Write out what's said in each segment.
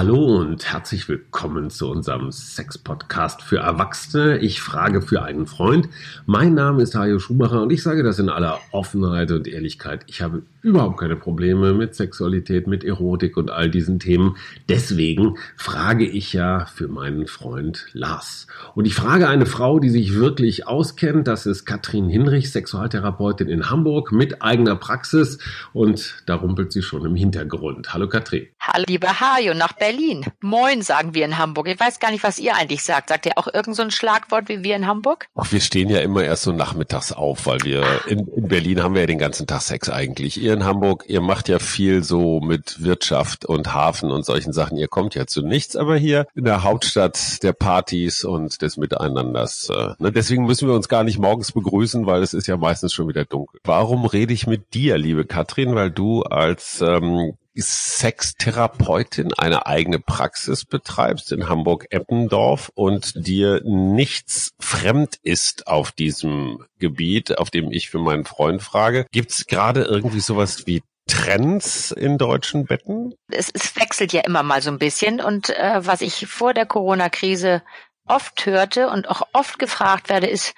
Hallo und herzlich willkommen zu unserem Sex-Podcast für Erwachsene. Ich frage für einen Freund. Mein Name ist Hajo Schumacher und ich sage das in aller Offenheit und Ehrlichkeit. Ich habe überhaupt keine Probleme mit Sexualität, mit Erotik und all diesen Themen. Deswegen frage ich ja für meinen Freund Lars. Und ich frage eine Frau, die sich wirklich auskennt. Das ist Katrin Hinrich, Sexualtherapeutin in Hamburg mit eigener Praxis. Und da rumpelt sie schon im Hintergrund. Hallo Katrin. Hallo lieber Hajo, nach Berlin. Berlin. Moin, sagen wir in Hamburg. Ich weiß gar nicht, was ihr eigentlich sagt. Sagt ihr auch irgend so ein Schlagwort wie wir in Hamburg? Ach, wir stehen ja immer erst so nachmittags auf, weil wir in, in Berlin haben wir ja den ganzen Tag Sex eigentlich. Ihr in Hamburg, ihr macht ja viel so mit Wirtschaft und Hafen und solchen Sachen. Ihr kommt ja zu nichts, aber hier in der Hauptstadt der Partys und des Miteinanders. Äh, ne? Deswegen müssen wir uns gar nicht morgens begrüßen, weil es ist ja meistens schon wieder dunkel. Warum rede ich mit dir, liebe Katrin? Weil du als ähm, Sextherapeutin eine eigene Praxis betreibst in Hamburg-Eppendorf und dir nichts fremd ist auf diesem Gebiet, auf dem ich für meinen Freund frage. Gibt es gerade irgendwie sowas wie Trends in deutschen Betten? Es, es, wechselt ja immer mal so ein bisschen und äh, was ich vor der Corona-Krise oft hörte und auch oft gefragt werde, ist,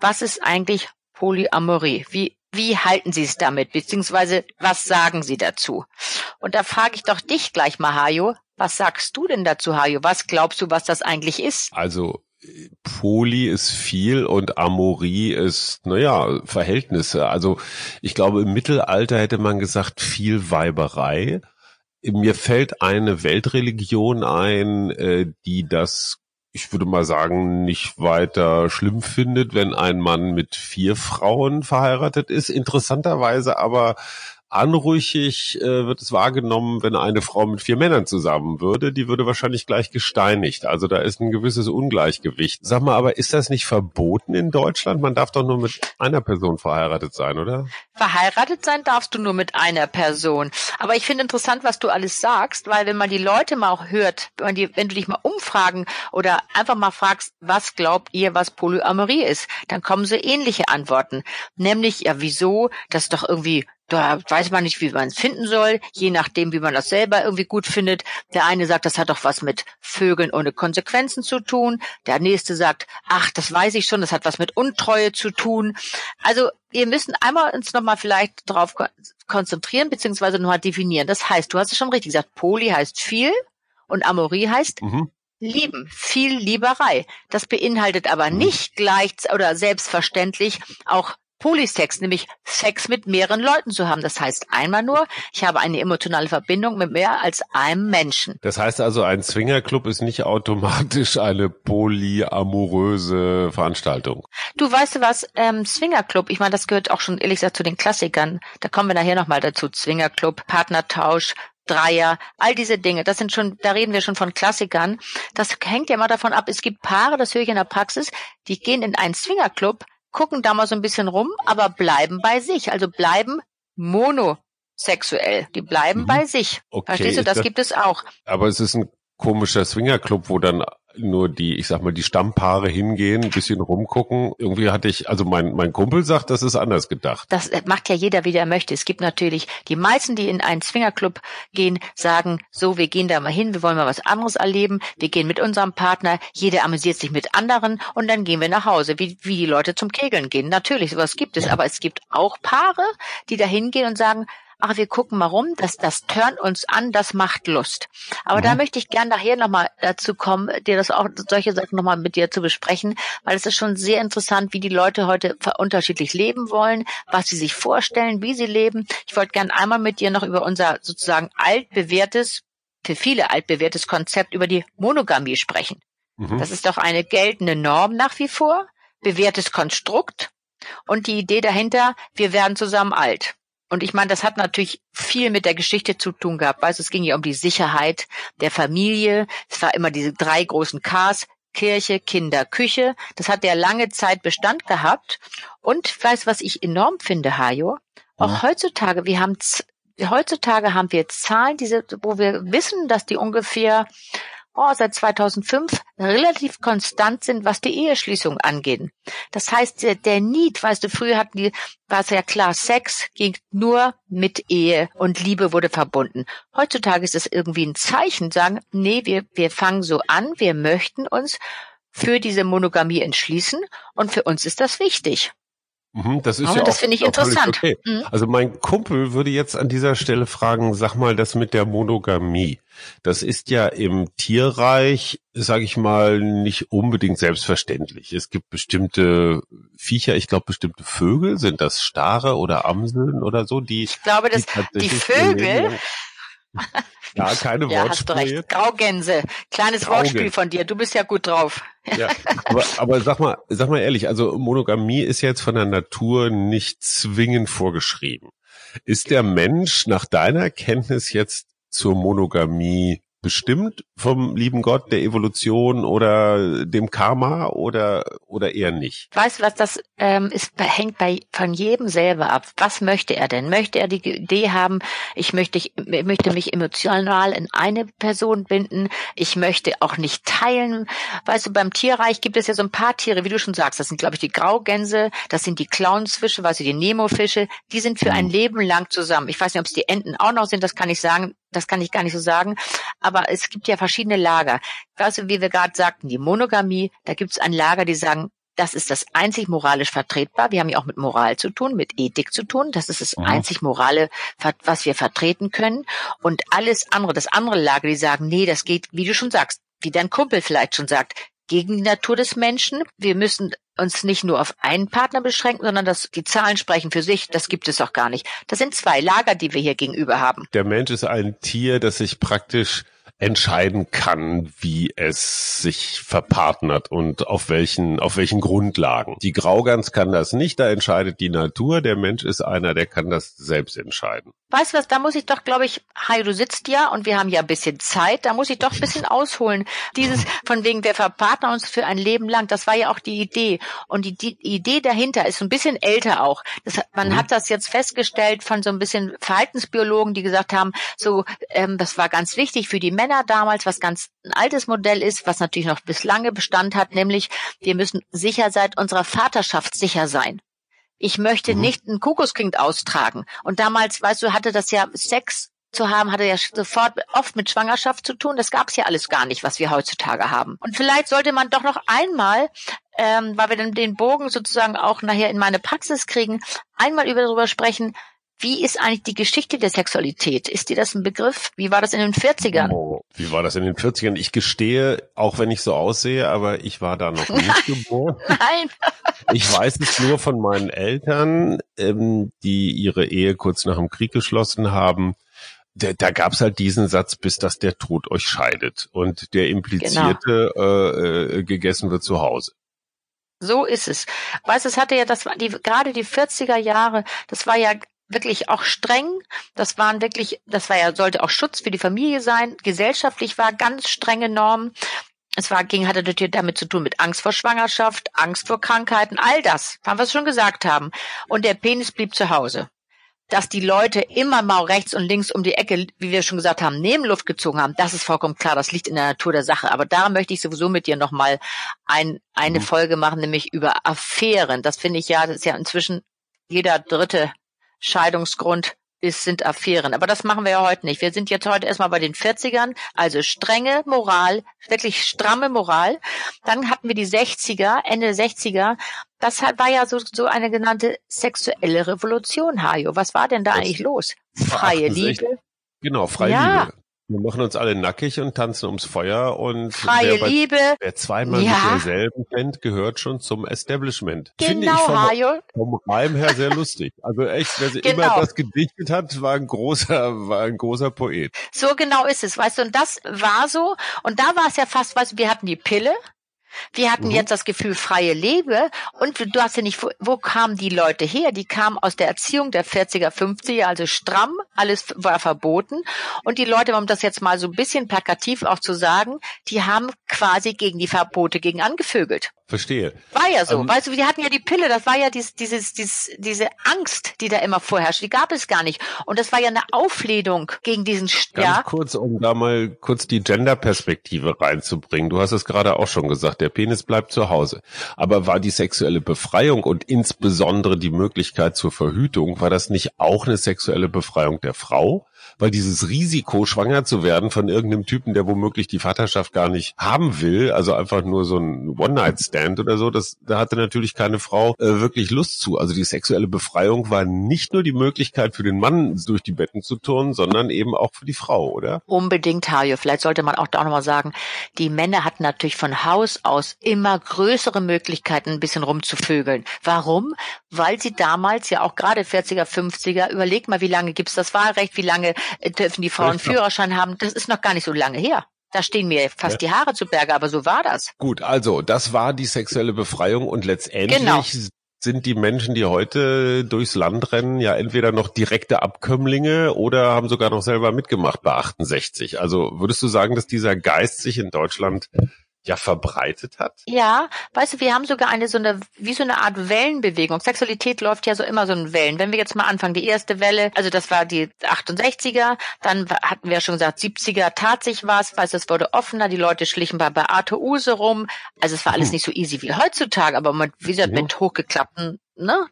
was ist eigentlich Polyamorie? Wie wie halten Sie es damit, beziehungsweise was sagen Sie dazu? Und da frage ich doch dich gleich mal, Hajo. Was sagst du denn dazu, Hajo? Was glaubst du, was das eigentlich ist? Also Poli ist viel und Amorie ist, naja, Verhältnisse. Also ich glaube, im Mittelalter hätte man gesagt, viel Weiberei. Mir fällt eine Weltreligion ein, äh, die das ich würde mal sagen, nicht weiter schlimm findet, wenn ein Mann mit vier Frauen verheiratet ist. Interessanterweise aber anrüchig äh, wird es wahrgenommen, wenn eine Frau mit vier Männern zusammen würde. Die würde wahrscheinlich gleich gesteinigt. Also da ist ein gewisses Ungleichgewicht. Sag mal, aber ist das nicht verboten in Deutschland? Man darf doch nur mit einer Person verheiratet sein, oder? Verheiratet sein darfst du nur mit einer Person. Aber ich finde interessant, was du alles sagst, weil wenn man die Leute mal auch hört, wenn, die, wenn du dich mal umfragen oder einfach mal fragst, was glaubt ihr, was Polyamorie ist, dann kommen so ähnliche Antworten. Nämlich, ja, wieso? Das ist doch irgendwie da weiß man nicht, wie man es finden soll, je nachdem, wie man das selber irgendwie gut findet. Der eine sagt, das hat doch was mit Vögeln ohne Konsequenzen zu tun. Der nächste sagt, ach, das weiß ich schon, das hat was mit Untreue zu tun. Also wir müssen einmal uns nochmal vielleicht darauf konzentrieren, beziehungsweise nochmal definieren. Das heißt, du hast es schon richtig gesagt, Poli heißt viel und Amorie heißt mhm. Lieben, viel Lieberei. Das beinhaltet aber mhm. nicht gleich oder selbstverständlich auch Polysex, nämlich Sex mit mehreren Leuten zu haben. Das heißt einmal nur, ich habe eine emotionale Verbindung mit mehr als einem Menschen. Das heißt also, ein Swingerclub ist nicht automatisch eine polyamoröse Veranstaltung. Du weißt du was, ähm, Swingerclub, ich meine, das gehört auch schon ehrlich gesagt zu den Klassikern. Da kommen wir nachher nochmal dazu. Swingerclub, Partnertausch, Dreier, all diese Dinge, das sind schon, da reden wir schon von Klassikern. Das hängt ja mal davon ab, es gibt Paare, das höre ich in der Praxis, die gehen in einen Swingerclub, gucken da mal so ein bisschen rum, aber bleiben bei sich, also bleiben monosexuell. Die bleiben mhm. bei sich. Okay, Verstehst du, das, das gibt es auch. Aber es ist ein komischer Swingerclub, wo dann nur die, ich sag mal, die Stammpaare hingehen, ein bisschen rumgucken. Irgendwie hatte ich, also mein, mein Kumpel sagt, das ist anders gedacht. Das macht ja jeder, wie er möchte. Es gibt natürlich die meisten, die in einen Swingerclub gehen, sagen, so, wir gehen da mal hin, wir wollen mal was anderes erleben, wir gehen mit unserem Partner, jeder amüsiert sich mit anderen und dann gehen wir nach Hause, wie, wie die Leute zum Kegeln gehen. Natürlich, sowas gibt es, aber es gibt auch Paare, die da hingehen und sagen, ach, wir gucken mal rum, das, das turnt uns an, das macht Lust. Aber mhm. da möchte ich gern nachher nochmal dazu kommen, dir das auch, solche Sachen nochmal mit dir zu besprechen, weil es ist schon sehr interessant, wie die Leute heute unterschiedlich leben wollen, was sie sich vorstellen, wie sie leben. Ich wollte gern einmal mit dir noch über unser sozusagen altbewährtes, für viele altbewährtes Konzept über die Monogamie sprechen. Mhm. Das ist doch eine geltende Norm nach wie vor, bewährtes Konstrukt und die Idee dahinter, wir werden zusammen alt. Und ich meine, das hat natürlich viel mit der Geschichte zu tun gehabt. Weißt, es ging ja um die Sicherheit der Familie. Es war immer diese drei großen Ks, Kirche, Kinder, Küche. Das hat ja lange Zeit Bestand gehabt. Und weißt, was ich enorm finde, Hajo? Auch ja. heutzutage, wir haben heutzutage haben wir Zahlen, diese, wo wir wissen, dass die ungefähr oh, seit 2005 relativ konstant sind, was die Eheschließung angeht. Das heißt, der, der Need, weißt du, früher hatten die, war es ja klar, Sex ging nur mit Ehe und Liebe wurde verbunden. Heutzutage ist es irgendwie ein Zeichen, sagen, nee, wir, wir fangen so an, wir möchten uns für diese Monogamie entschließen und für uns ist das wichtig. Mhm, das ist Aber ja das finde ich interessant. Okay. Mhm. Also mein Kumpel würde jetzt an dieser Stelle fragen, sag mal, das mit der Monogamie, das ist ja im Tierreich, sage ich mal, nicht unbedingt selbstverständlich. Es gibt bestimmte Viecher, ich glaube bestimmte Vögel, sind das Stare oder Amseln oder so, die Ich glaube, dass die ihr Vögel, Ja, keine ja, hast du Wortspiele. recht, Graugänse, kleines Graugänse. Wortspiel von dir, du bist ja gut drauf. Ja, aber, aber sag mal, sag mal ehrlich, also Monogamie ist jetzt von der Natur nicht zwingend vorgeschrieben. Ist der Mensch nach deiner Kenntnis jetzt zur Monogamie bestimmt vom lieben Gott, der Evolution oder dem Karma oder oder eher nicht? Weißt du was, das ähm, ist, hängt bei von jedem selber ab. Was möchte er denn? Möchte er die Idee haben, ich möchte, ich möchte mich emotional in eine Person binden, ich möchte auch nicht teilen. Weißt du, beim Tierreich gibt es ja so ein paar Tiere, wie du schon sagst, das sind, glaube ich, die Graugänse, das sind die Clownsfische, weißt du, die Nemofische, die sind für ein Leben lang zusammen. Ich weiß nicht, ob es die Enten auch noch sind, das kann ich sagen, das kann ich gar nicht so sagen. Aber es gibt ja verschiedene Lager. Du, wie wir gerade sagten, die Monogamie, da gibt es ein Lager, die sagen, das ist das einzig moralisch vertretbar. Wir haben ja auch mit Moral zu tun, mit Ethik zu tun. Das ist das Mhm. einzig Morale, was wir vertreten können. Und alles andere, das andere Lager, die sagen, nee, das geht, wie du schon sagst, wie dein Kumpel vielleicht schon sagt, gegen die Natur des Menschen. Wir müssen uns nicht nur auf einen Partner beschränken, sondern dass die Zahlen sprechen für sich. Das gibt es auch gar nicht. Das sind zwei Lager, die wir hier gegenüber haben. Der Mensch ist ein Tier, das sich praktisch entscheiden kann, wie es sich verpartnert und auf welchen, auf welchen Grundlagen. Die Graugans kann das nicht, da entscheidet die Natur. Der Mensch ist einer, der kann das selbst entscheiden. Weißt du was, da muss ich doch, glaube ich, Hai, du sitzt ja und wir haben ja ein bisschen Zeit, da muss ich doch ein bisschen ausholen. Dieses von wegen, wir verpartnern uns für ein Leben lang, das war ja auch die Idee. Und die, die Idee dahinter ist so ein bisschen älter auch. Das, man Mhm. hat das jetzt festgestellt von so ein bisschen Verhaltensbiologen, die gesagt haben, so, ähm, das war ganz wichtig für die Männer damals, was ganz ein altes Modell ist, was natürlich noch bis lange Bestand hat, nämlich wir müssen sicher seit unserer Vaterschaft sicher sein. Ich möchte Mhm. nicht ein Kuckuckskind austragen. Und damals, weißt du, hatte das ja Sex zu haben, hatte ja sofort oft mit Schwangerschaft zu tun. Das gab's ja alles gar nicht, was wir heutzutage haben. Und vielleicht sollte man doch noch einmal, ähm, weil wir dann den Bogen sozusagen auch nachher in meine Praxis kriegen, einmal über darüber sprechen, wie ist eigentlich die Geschichte der Sexualität? Ist dir das ein Begriff? Wie war das in den 40ern? Oh, wie war das in den 40ern? Ich gestehe, auch wenn ich so aussehe, aber ich war da noch nicht geboren. Nein. Ich weiß es nur von meinen Eltern, ähm, die ihre Ehe kurz nach dem Krieg geschlossen haben. Da, da gab es halt diesen Satz, bis dass der Tod euch scheidet. Und der implizierte, äh, äh, gegessen wird zu Hause. So ist es. Weißt, du, es hatte ja, das war die, gerade die 40er Jahre, das war ja wirklich auch streng. Das waren wirklich, das war ja, sollte auch Schutz für die Familie sein. Gesellschaftlich war ganz strenge Normen. Es war, ging, hatte natürlich damit zu tun mit Angst vor Schwangerschaft, Angst vor Krankheiten, all das, was wir schon gesagt haben. Und der Penis blieb zu Hause. Dass die Leute immer mal rechts und links um die Ecke, wie wir schon gesagt haben, Nebenluft gezogen haben, das ist vollkommen klar. Das liegt in der Natur der Sache. Aber da möchte ich sowieso mit dir nochmal ein, eine Mhm. Folge machen, nämlich über Affären. Das finde ich ja, das ist ja inzwischen jeder dritte Scheidungsgrund ist, sind Affären. Aber das machen wir ja heute nicht. Wir sind jetzt heute erstmal bei den 40ern, also strenge Moral, wirklich stramme Moral. Dann hatten wir die 60er, Ende 60er. Das war ja so, so eine genannte sexuelle Revolution, Hajo. Was war denn da Das eigentlich los? Freie 68. Liebe, Genau, freie Ja. Liebe. Wir machen uns alle nackig und tanzen ums Feuer und freie wer, bei, Liebe. wer zweimal Ja. mit derselben Band gehört schon zum Establishment. Finde ich Genau, vom, Hajo. vom Reim her sehr lustig. Also echt, wer sie Genau. immer das gedichtet hat, war ein großer, war ein großer Poet. So genau ist es, weißt du, und das war so, und da war es ja fast, weißt du, wir hatten die Pille, wir hatten Mhm. jetzt das Gefühl freie Liebe und du hast ja nicht, wo, wo kamen die Leute her? Die kamen aus der Erziehung der 40er, 50er, also stramm, alles war verboten und die Leute, um das jetzt mal so ein bisschen plakativ auch zu sagen, die haben quasi gegen die Verbote gegen angevögelt. verstehe. War ja so. Ähm, weißt du, wir hatten ja die Pille, das war ja dieses, dieses, dieses, diese Angst, die da immer vorherrscht. Die gab es gar nicht. Und das war ja eine Aufledung gegen diesen, Ganz ja. kurz, um da mal kurz die Gender-Perspektive reinzubringen. Du hast es gerade auch schon gesagt, der Penis bleibt zu Hause. Aber war die sexuelle Befreiung und insbesondere die Möglichkeit zur Verhütung, war das nicht auch eine sexuelle Befreiung der Frau? Weil dieses Risiko, schwanger zu werden von irgendeinem Typen, der womöglich die Vaterschaft gar nicht haben will, also einfach nur so ein One-Night-Stand oder so, das, da hatte natürlich keine Frau äh, wirklich Lust zu. Also die sexuelle Befreiung war nicht nur die Möglichkeit für den Mann durch die Betten zu turnen, sondern eben auch für die Frau, oder? Unbedingt, Hajo. Vielleicht sollte man auch da nochmal sagen, die Männer hatten natürlich von Haus aus immer größere Möglichkeiten, ein bisschen rumzuvögeln. Warum? Weil sie damals ja auch gerade 40er, 50er, überleg mal, wie lange gibt's das Wahlrecht, wie lange dürfen die Frauen Führerschein haben. Das ist noch gar nicht so lange her. Da stehen mir fast ja. die Haare zu Berge, aber so war das. Gut, also das war die sexuelle Befreiung und letztendlich genau. sind die Menschen, die heute durchs Land rennen, ja entweder noch direkte Abkömmlinge oder haben sogar noch selber mitgemacht bei 68. Also würdest du sagen, dass dieser Geist sich in Deutschland ja verbreitet hat? Ja, weißt du, wir haben sogar eine so eine, wie so eine Art Wellenbewegung. Sexualität läuft ja so immer so in Wellen. Wenn wir jetzt mal anfangen, die erste Welle, also das war die 68er, dann hatten wir schon gesagt, 70er tat sich was, weißt du, es wurde offener, die Leute schlichen bei Beate Use rum. Also es war alles hm. nicht so easy wie heutzutage, aber mit, wie gesagt, mit hochgeklappten ne,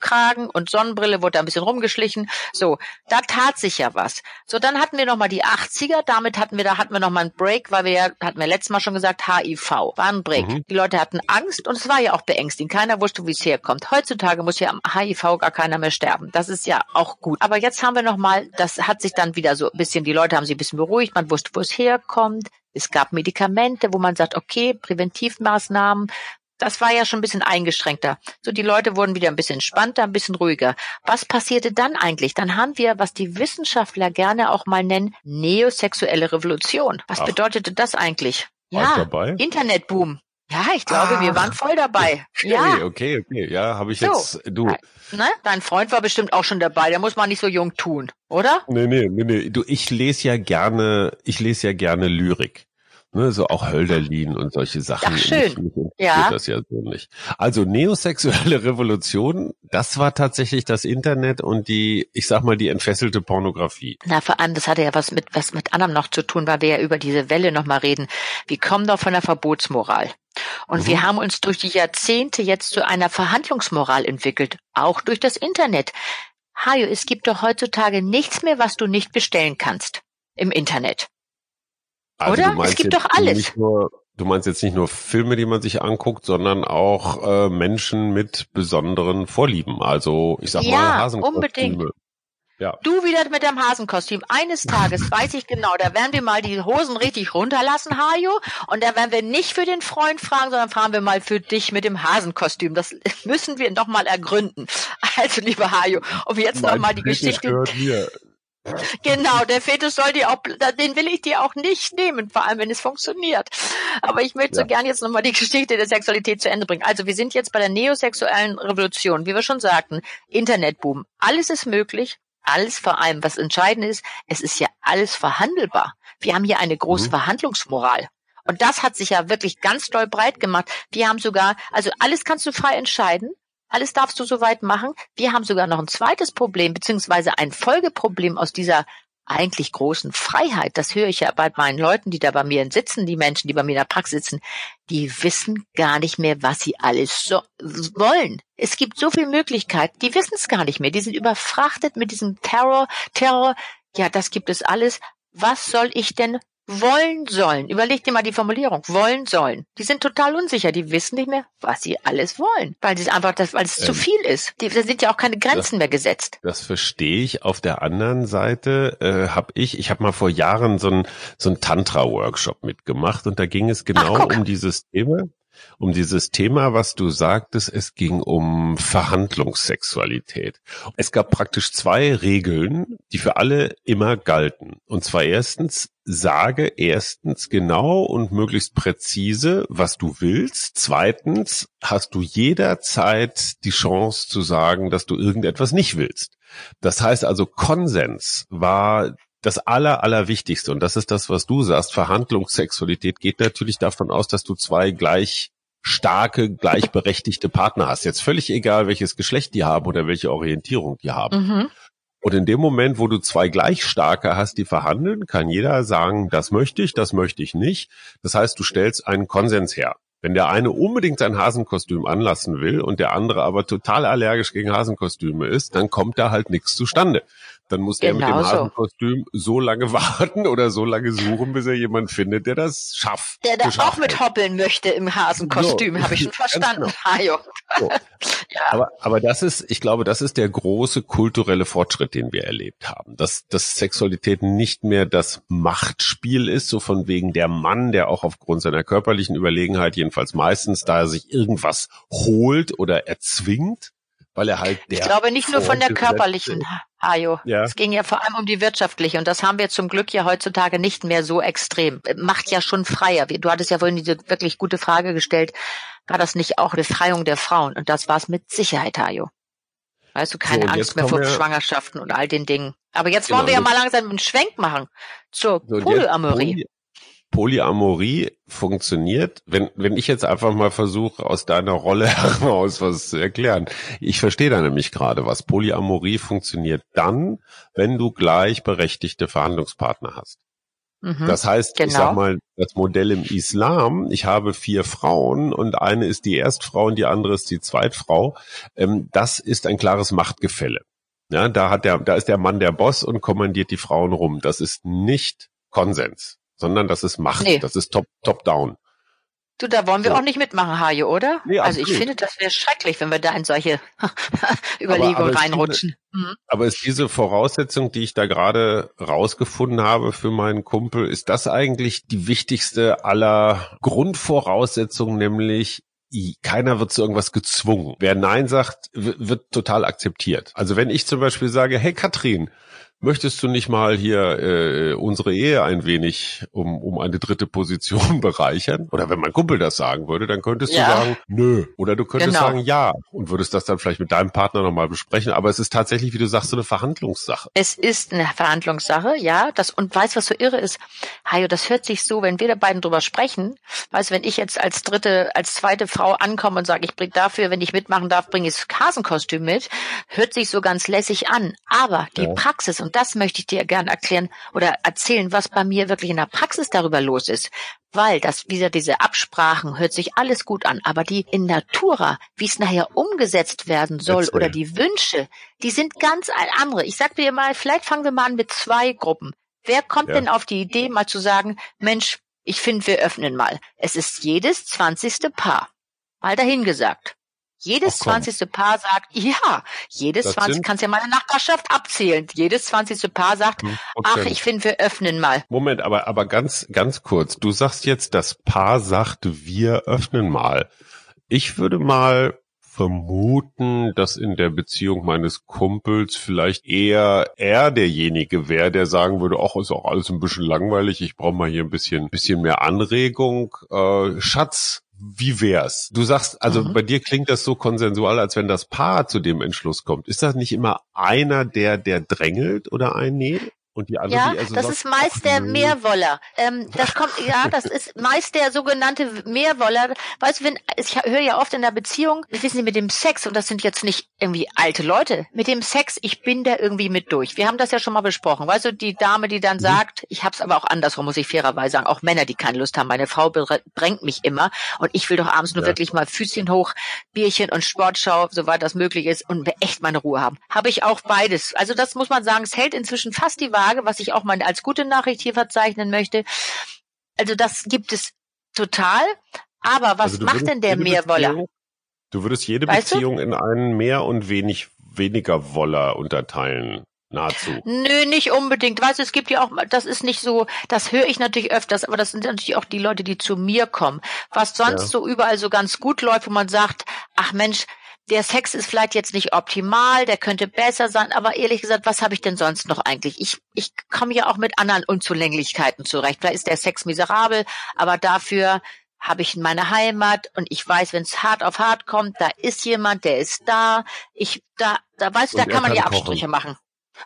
Kragen und Sonnenbrille wurde da ein bisschen rumgeschlichen. So, da tat sich ja was. So, dann hatten wir noch mal die 80er, damit hatten wir, da hatten wir noch mal einen Break, weil wir ja, hatten wir letztes Mal schon gesagt, HIV, war ein Break. Mhm. Die Leute hatten Angst und es war ja auch beängstigend. Keiner wusste, wie es herkommt. Heutzutage muss ja am HIV gar keiner mehr sterben. Das ist ja auch gut. Aber jetzt haben wir noch mal, das hat sich dann wieder so ein bisschen, die Leute haben sich ein bisschen beruhigt, man wusste, wo es herkommt. Es gab Medikamente, wo man sagt, okay, Präventivmaßnahmen, das war ja schon ein bisschen eingeschränkter. So, die Leute wurden wieder ein bisschen entspannter, ein bisschen ruhiger. Was passierte dann eigentlich? Dann haben wir, was die Wissenschaftler gerne auch mal nennen, neosexuelle Revolution. Was Ach. bedeutete das eigentlich? Ja, dabei? Internetboom. Ja, ich glaube, ah, wir waren voll dabei. Okay, ja. okay, okay. Ja, habe ich so. jetzt, du. Ne? Dein Freund war bestimmt auch schon dabei. Der muss man nicht so jung tun, oder? Nee, nee, nee, nee. Du, ich lese ja gerne, ich lese ja gerne Lyrik. Ne, so auch Hölderlin und solche Sachen. Ach, schön. Mich, ja. Das ja so nicht. Also neosexuelle Revolution, das war tatsächlich das Internet und die, ich sag mal, die entfesselte Pornografie. Na, vor allem, das hatte ja was mit, was mit anderem noch zu tun, weil wir ja über diese Welle nochmal reden. Wir kommen doch von der Verbotsmoral. Und mhm. wir haben uns durch die Jahrzehnte jetzt zu einer Verhandlungsmoral entwickelt, auch durch das Internet. Hajo, es gibt doch heutzutage nichts mehr, was du nicht bestellen kannst im Internet. Also Oder? Es gibt doch alles. Nur, du meinst jetzt nicht nur Filme, die man sich anguckt, sondern auch äh, Menschen mit besonderen Vorlieben. Also ich sag ja, mal Hasenkostüme. Unbedingt. Ja. Du wieder mit dem Hasenkostüm. Eines Tages weiß ich genau, da werden wir mal die Hosen richtig runterlassen, Hajo. Und da werden wir nicht für den Freund fragen, sondern fragen wir mal für dich mit dem Hasenkostüm. Das müssen wir noch mal ergründen. Also, liebe Hajo, um jetzt noch mal die Geschichte. Genau, der Fetisch soll dir auch, den will ich dir auch nicht nehmen, vor allem wenn es funktioniert. Aber ich möchte ja. so gern jetzt nochmal die Geschichte der Sexualität zu Ende bringen. Also wir sind jetzt bei der neosexuellen Revolution, wie wir schon sagten, Internetboom. Alles ist möglich, alles vor allem, was entscheidend ist, es ist ja alles verhandelbar. Wir haben hier eine große mhm. Verhandlungsmoral. Und das hat sich ja wirklich ganz doll breit gemacht. Wir haben sogar, also alles kannst du frei entscheiden. Alles darfst du soweit machen. Wir haben sogar noch ein zweites Problem, beziehungsweise ein Folgeproblem aus dieser eigentlich großen Freiheit. Das höre ich ja bei meinen Leuten, die da bei mir sitzen, die Menschen, die bei mir in der Praxis sitzen, die wissen gar nicht mehr, was sie alles so wollen. Es gibt so viele Möglichkeiten, die wissen es gar nicht mehr. Die sind überfrachtet mit diesem Terror, Terror. Ja, das gibt es alles. Was soll ich denn wollen sollen. Überleg dir mal die Formulierung. Wollen sollen. Die sind total unsicher. Die wissen nicht mehr, was sie alles wollen. Weil es einfach, das, weil es ähm, zu viel ist. Die, da sind ja auch keine Grenzen das, mehr gesetzt. Das verstehe ich. Auf der anderen Seite äh, habe ich, ich habe mal vor Jahren so ein so ein Tantra-Workshop mitgemacht und da ging es genau Ach, um dieses Thema um dieses Thema, was du sagtest, es ging um Verhandlungssexualität. Es gab praktisch zwei Regeln, die für alle immer galten. Und zwar erstens, sage erstens genau und möglichst präzise, was du willst. Zweitens, hast du jederzeit die Chance zu sagen, dass du irgendetwas nicht willst. Das heißt also, Konsens war das Aller, Allerwichtigste, und das ist das, was du sagst, Verhandlungssexualität geht natürlich davon aus, dass du zwei gleich starke, gleichberechtigte Partner hast. Jetzt völlig egal, welches Geschlecht die haben oder welche Orientierung die haben. Mhm. Und in dem Moment, wo du zwei gleich starke hast, die verhandeln, kann jeder sagen, das möchte ich, das möchte ich nicht. Das heißt, du stellst einen Konsens her. Wenn der eine unbedingt sein Hasenkostüm anlassen will und der andere aber total allergisch gegen Hasenkostüme ist, dann kommt da halt nichts zustande. Dann muss genau der mit dem Hasenkostüm so lange warten oder so lange suchen, bis er jemanden findet, der das schafft. Der da auch mit hoppeln möchte im Hasenkostüm, so. habe ich schon verstanden. Genau. So. ja. aber, aber das ist, ich glaube, das ist der große kulturelle Fortschritt, den wir erlebt haben. Dass, dass Sexualität nicht mehr das Machtspiel ist, so von wegen der Mann, der auch aufgrund seiner körperlichen Überlegenheit, jedenfalls meistens, da er sich irgendwas holt oder erzwingt, weil er halt der. Ich glaube nicht nur von der körperlichen, Hajo. Ja. Es ging ja vor allem um die wirtschaftliche und das haben wir zum Glück ja heutzutage nicht mehr so extrem. Macht ja schon freier. Du hattest ja vorhin diese wirklich gute Frage gestellt. War das nicht auch Befreiung der Frauen? Und das war es mit Sicherheit, Hajo. Weißt du, keine so, Angst mehr vor Schwangerschaften und all den Dingen. Aber jetzt genau, wollen wir ja mal langsam einen Schwenk machen zur so, Polyamorie. Polyamorie funktioniert, wenn, wenn ich jetzt einfach mal versuche, aus deiner Rolle heraus was zu erklären. Ich verstehe da nämlich gerade was. Polyamorie funktioniert dann, wenn du gleichberechtigte Verhandlungspartner hast. Mhm, das heißt, genau. ich sag genau. mal, das Modell im Islam, ich habe vier Frauen und eine ist die Erstfrau und die andere ist die Zweitfrau, ähm, das ist ein klares Machtgefälle. Ja, da hat der, da ist der Mann der Boss und kommandiert die Frauen rum. Das ist nicht Konsens sondern das ist Macht, nee. das ist top, top down. Du, da wollen wir so. auch nicht mitmachen, Hajo, oder? Nee, also ich finde, das wäre schrecklich, wenn wir da in solche Überlegungen aber, aber reinrutschen. Diese, mhm. Aber ist diese Voraussetzung, die ich da gerade rausgefunden habe für meinen Kumpel, ist das eigentlich die wichtigste aller Grundvoraussetzungen, nämlich keiner wird zu irgendwas gezwungen. Wer Nein sagt, wird total akzeptiert. Also wenn ich zum Beispiel sage, hey Katrin, möchtest du nicht mal hier äh, unsere Ehe ein wenig um, um eine dritte Position bereichern? Oder wenn mein Kumpel das sagen würde, dann könntest ja. du sagen, nö. Oder du könntest genau. sagen, ja. Und würdest das dann vielleicht mit deinem Partner nochmal besprechen. Aber es ist tatsächlich, wie du sagst, so eine Verhandlungssache. Es ist eine Verhandlungssache, ja. Das, und weißt was so irre ist? Hajo, das hört sich so, wenn wir da beiden drüber sprechen, weißt wenn ich jetzt als dritte, als zweite Frau ankomme und sage, ich bring dafür, wenn ich mitmachen darf, bringe ich das Hasenkostüm mit, hört sich so ganz lässig an. Aber die ja. Praxis und das möchte ich dir gerne erklären oder erzählen, was bei mir wirklich in der Praxis darüber los ist. Weil das, wieder diese Absprachen, hört sich alles gut an, aber die in Natura, wie es nachher umgesetzt werden soll Erzähl. oder die Wünsche, die sind ganz andere. Ich sag dir mal, vielleicht fangen wir mal an mit zwei Gruppen. Wer kommt ja. denn auf die Idee, mal zu sagen, Mensch, ich finde, wir öffnen mal. Es ist jedes zwanzigste Paar. Mal dahingesagt. Jedes zwanzigste Paar sagt, ja, jedes zwanzig, kannst ja meine Nachbarschaft abzählen. Jedes zwanzigste Paar sagt, hm, ach, ich finde, wir öffnen mal. Moment, aber, aber ganz, ganz kurz. Du sagst jetzt, das Paar sagt, wir öffnen mal. Ich würde mal vermuten, dass in der Beziehung meines Kumpels vielleicht eher er derjenige wäre, der sagen würde, ach, ist auch alles ein bisschen langweilig, ich brauche mal hier ein bisschen, bisschen mehr Anregung. Äh, Schatz, wie wär's? Du sagst, also mhm. bei dir klingt das so konsensual, als wenn das Paar zu dem Entschluss kommt. Ist das nicht immer einer, der, der drängelt oder einnäht? Und die andere, ja, die also das ist meist der Mehrwoller. Ähm, das kommt, ja, das ist meist der sogenannte Mehrwoller. Weißt du, wenn, ich höre ja oft in der Beziehung, wissen Sie, mit dem Sex, und das sind jetzt nicht irgendwie alte Leute, mit dem Sex, ich bin da irgendwie mit durch. Wir haben das ja schon mal besprochen. Weißt du, die Dame, die dann mhm. sagt, ich hab's aber auch andersrum, muss ich fairerweise sagen, auch Männer, die keine Lust haben. Meine Frau drängt mich immer und ich will doch abends nur ja. wirklich mal Füßchen hoch, Bierchen und Sportschau, soweit das möglich ist und echt meine Ruhe haben. Habe ich auch beides. Also das muss man sagen, es hält inzwischen fast die Wahl Frage, was ich auch mal als gute Nachricht hier verzeichnen möchte. Also das gibt es total. Aber was also macht denn der Mehrwoller? Du würdest jede weißt Beziehung du? in einen mehr und wenig weniger Woller unterteilen. Nahezu. Nö, nicht unbedingt. Weißt du, es gibt ja auch, das ist nicht so, das höre ich natürlich öfters, aber das sind natürlich auch die Leute, die zu mir kommen. Was sonst ja. so überall so ganz gut läuft, wo man sagt, ach Mensch, der Sex ist vielleicht jetzt nicht optimal, der könnte besser sein, aber ehrlich gesagt, was habe ich denn sonst noch eigentlich? Ich, ich komme ja auch mit anderen Unzulänglichkeiten zurecht. Vielleicht ist der Sex miserabel, aber dafür habe ich meine Heimat und ich weiß, wenn es hart auf hart kommt, da ist jemand, der ist da. Ich da, da weißt du, da kann man kann ja Abstriche machen.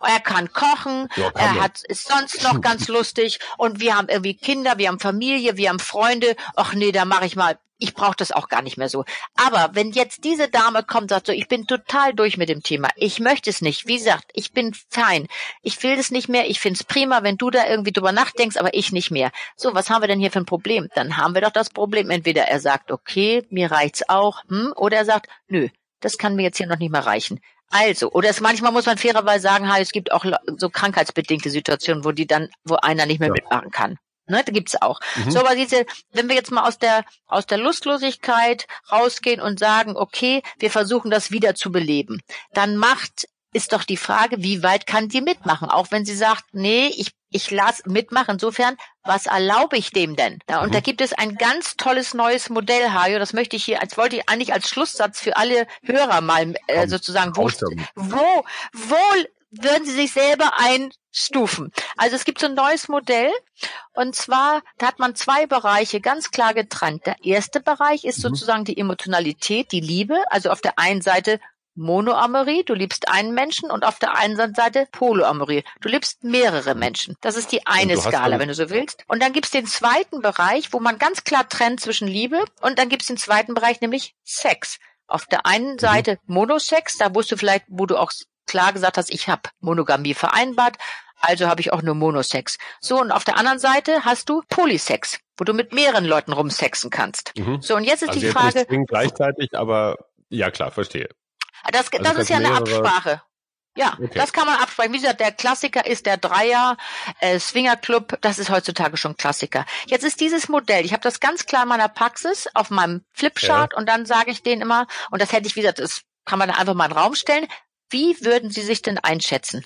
Er kann kochen, Ja, kann er hat, ist sonst noch ganz lustig und wir haben irgendwie Kinder, wir haben Familie, wir haben Freunde. Ach nee, da mache ich mal. Ich brauche das auch gar nicht mehr so. Aber wenn jetzt diese Dame kommt und sagt so, ich bin total durch mit dem Thema, ich möchte es nicht, wie gesagt, ich bin fein, ich will das nicht mehr, ich find's prima, wenn du da irgendwie drüber nachdenkst, aber ich nicht mehr. So, was haben wir denn hier für ein Problem? Dann haben wir doch das Problem, entweder er sagt, okay, mir reicht's auch, hm, oder er sagt, nö, das kann mir jetzt hier noch nicht mehr reichen. Also, oder es manchmal muss man fairerweise sagen, ha, es gibt auch so krankheitsbedingte Situationen, wo die dann, wo einer nicht mehr Ja. mitmachen kann. Ne, da gibt's auch. Mhm. So, aber diese, wenn wir jetzt mal aus der aus der Lustlosigkeit rausgehen und sagen, okay, wir versuchen das wieder zu beleben, dann macht ist doch die Frage, wie weit kann sie mitmachen? Auch wenn sie sagt, nee, ich ich lass mitmachen. Insofern, was erlaube ich dem denn? Da, und Mhm. da gibt es ein ganz tolles neues Modell, Hajo. Das möchte ich hier, als wollte ich eigentlich als Schlusssatz für alle Hörer mal äh, sozusagen, wo, wo, wo würden Sie sich selber einstufen? Also es gibt so ein neues Modell und zwar da hat man zwei Bereiche ganz klar getrennt. Der erste Bereich ist Mhm. sozusagen die Emotionalität, die Liebe. Also auf der einen Seite Monoamorie, du liebst einen Menschen und auf der anderen Seite Polyamorie, du liebst mehrere Menschen. Das ist die eine Skala, wenn du so willst. Und dann gibt's den zweiten Bereich, wo man ganz klar trennt zwischen Liebe und dann gibt's den zweiten Bereich, nämlich Sex. Auf der einen Seite Monosex, da wusst du vielleicht, wo du auch klar gesagt hast, ich habe Monogamie vereinbart, also habe ich auch nur Monosex. So, und auf der anderen Seite hast du Polysex, wo du mit mehreren Leuten rumsexen kannst. Mhm. So, und jetzt ist Also die jetzt Frage, nicht gleichzeitig, aber ja klar, verstehe. das, das Also ist ja eine Absprache. Ja, Okay. das kann man absprechen. Wie gesagt, der Klassiker ist der Dreier äh, Swingerclub. Das ist heutzutage schon Klassiker. Jetzt ist dieses Modell. Ich habe das ganz klar in meiner Praxis auf meinem Flipchart und dann sage ich denen immer und das hätte ich wie gesagt, das kann man einfach mal in den Raum stellen. Wie würden Sie sich denn einschätzen?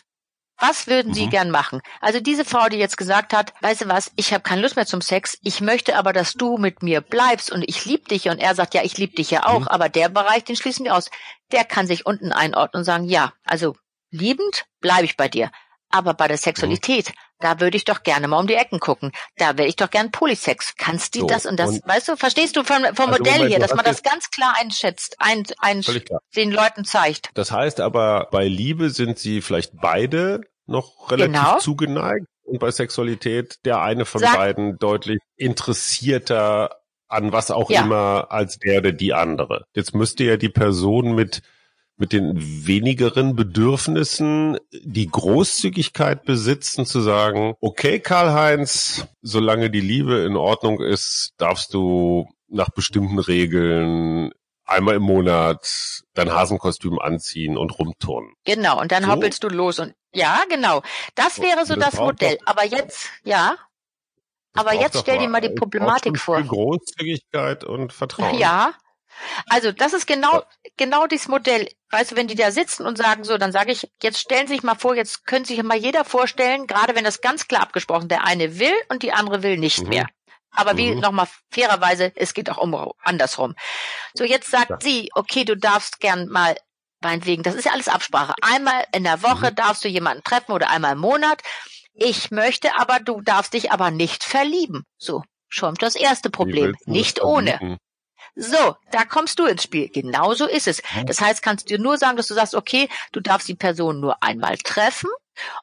Was würden Sie Mhm. gern machen? Also diese Frau, die jetzt gesagt hat, weißt du was, ich habe keine Lust mehr zum Sex, ich möchte aber, dass du mit mir bleibst und ich lieb dich und er sagt, ja, ich lieb dich ja auch, Mhm. aber der Bereich, den schließen wir aus. Der kann sich unten einordnen und sagen, ja, also liebend bleibe ich bei dir. Aber bei der Sexualität, da würde ich doch gerne mal um die Ecken gucken. Da wäre ich doch gern Polysex. Kannst du So, das und das, und- weißt du, verstehst du vom, vom Also Modell Moment, hier, dass man das ganz klar einschätzt, ein, ein, klar. den Leuten zeigt. Das heißt aber, bei Liebe sind sie vielleicht beide noch relativ Genau. zugeneigt und bei Sexualität der eine von Sag- beiden deutlich interessierter an was auch Ja. immer als der oder die andere. Jetzt müsste ja die Person mit mit den wenigeren Bedürfnissen die Großzügigkeit besitzen zu sagen, okay Karl-Heinz, solange die Liebe in Ordnung ist, darfst du nach bestimmten Regeln einmal im Monat dein Hasenkostüm anziehen und rumturnen. Genau, und dann So? hoppelst du los und ja, genau. Das wäre so das das Modell. doch- Aber jetzt, ja, aber jetzt stell dir mal die Problematik vor. Großzügigkeit und Vertrauen. Ja. Also das ist genau, genau dieses Modell. Weißt du, wenn die da sitzen und sagen so, dann sage ich, jetzt stellen Sie sich mal vor, jetzt könnte sich mal jeder vorstellen, gerade wenn das ganz klar abgesprochen, der eine will und die andere will nicht Mhm. mehr. Aber wie Mhm. nochmal fairerweise, es geht auch um andersrum. So, jetzt sagt Ja. sie, okay, du darfst gern mal, meinetwegen, das ist ja alles Absprache. Einmal in der Woche Mhm. darfst du jemanden treffen oder einmal im Monat. Ich möchte aber, du darfst dich aber nicht verlieben. So, schon das erste Problem. Nicht ohne. So, da kommst du ins Spiel. Genau so ist es. Das heißt, kannst du dir nur sagen, dass du sagst, okay, du darfst die Person nur einmal treffen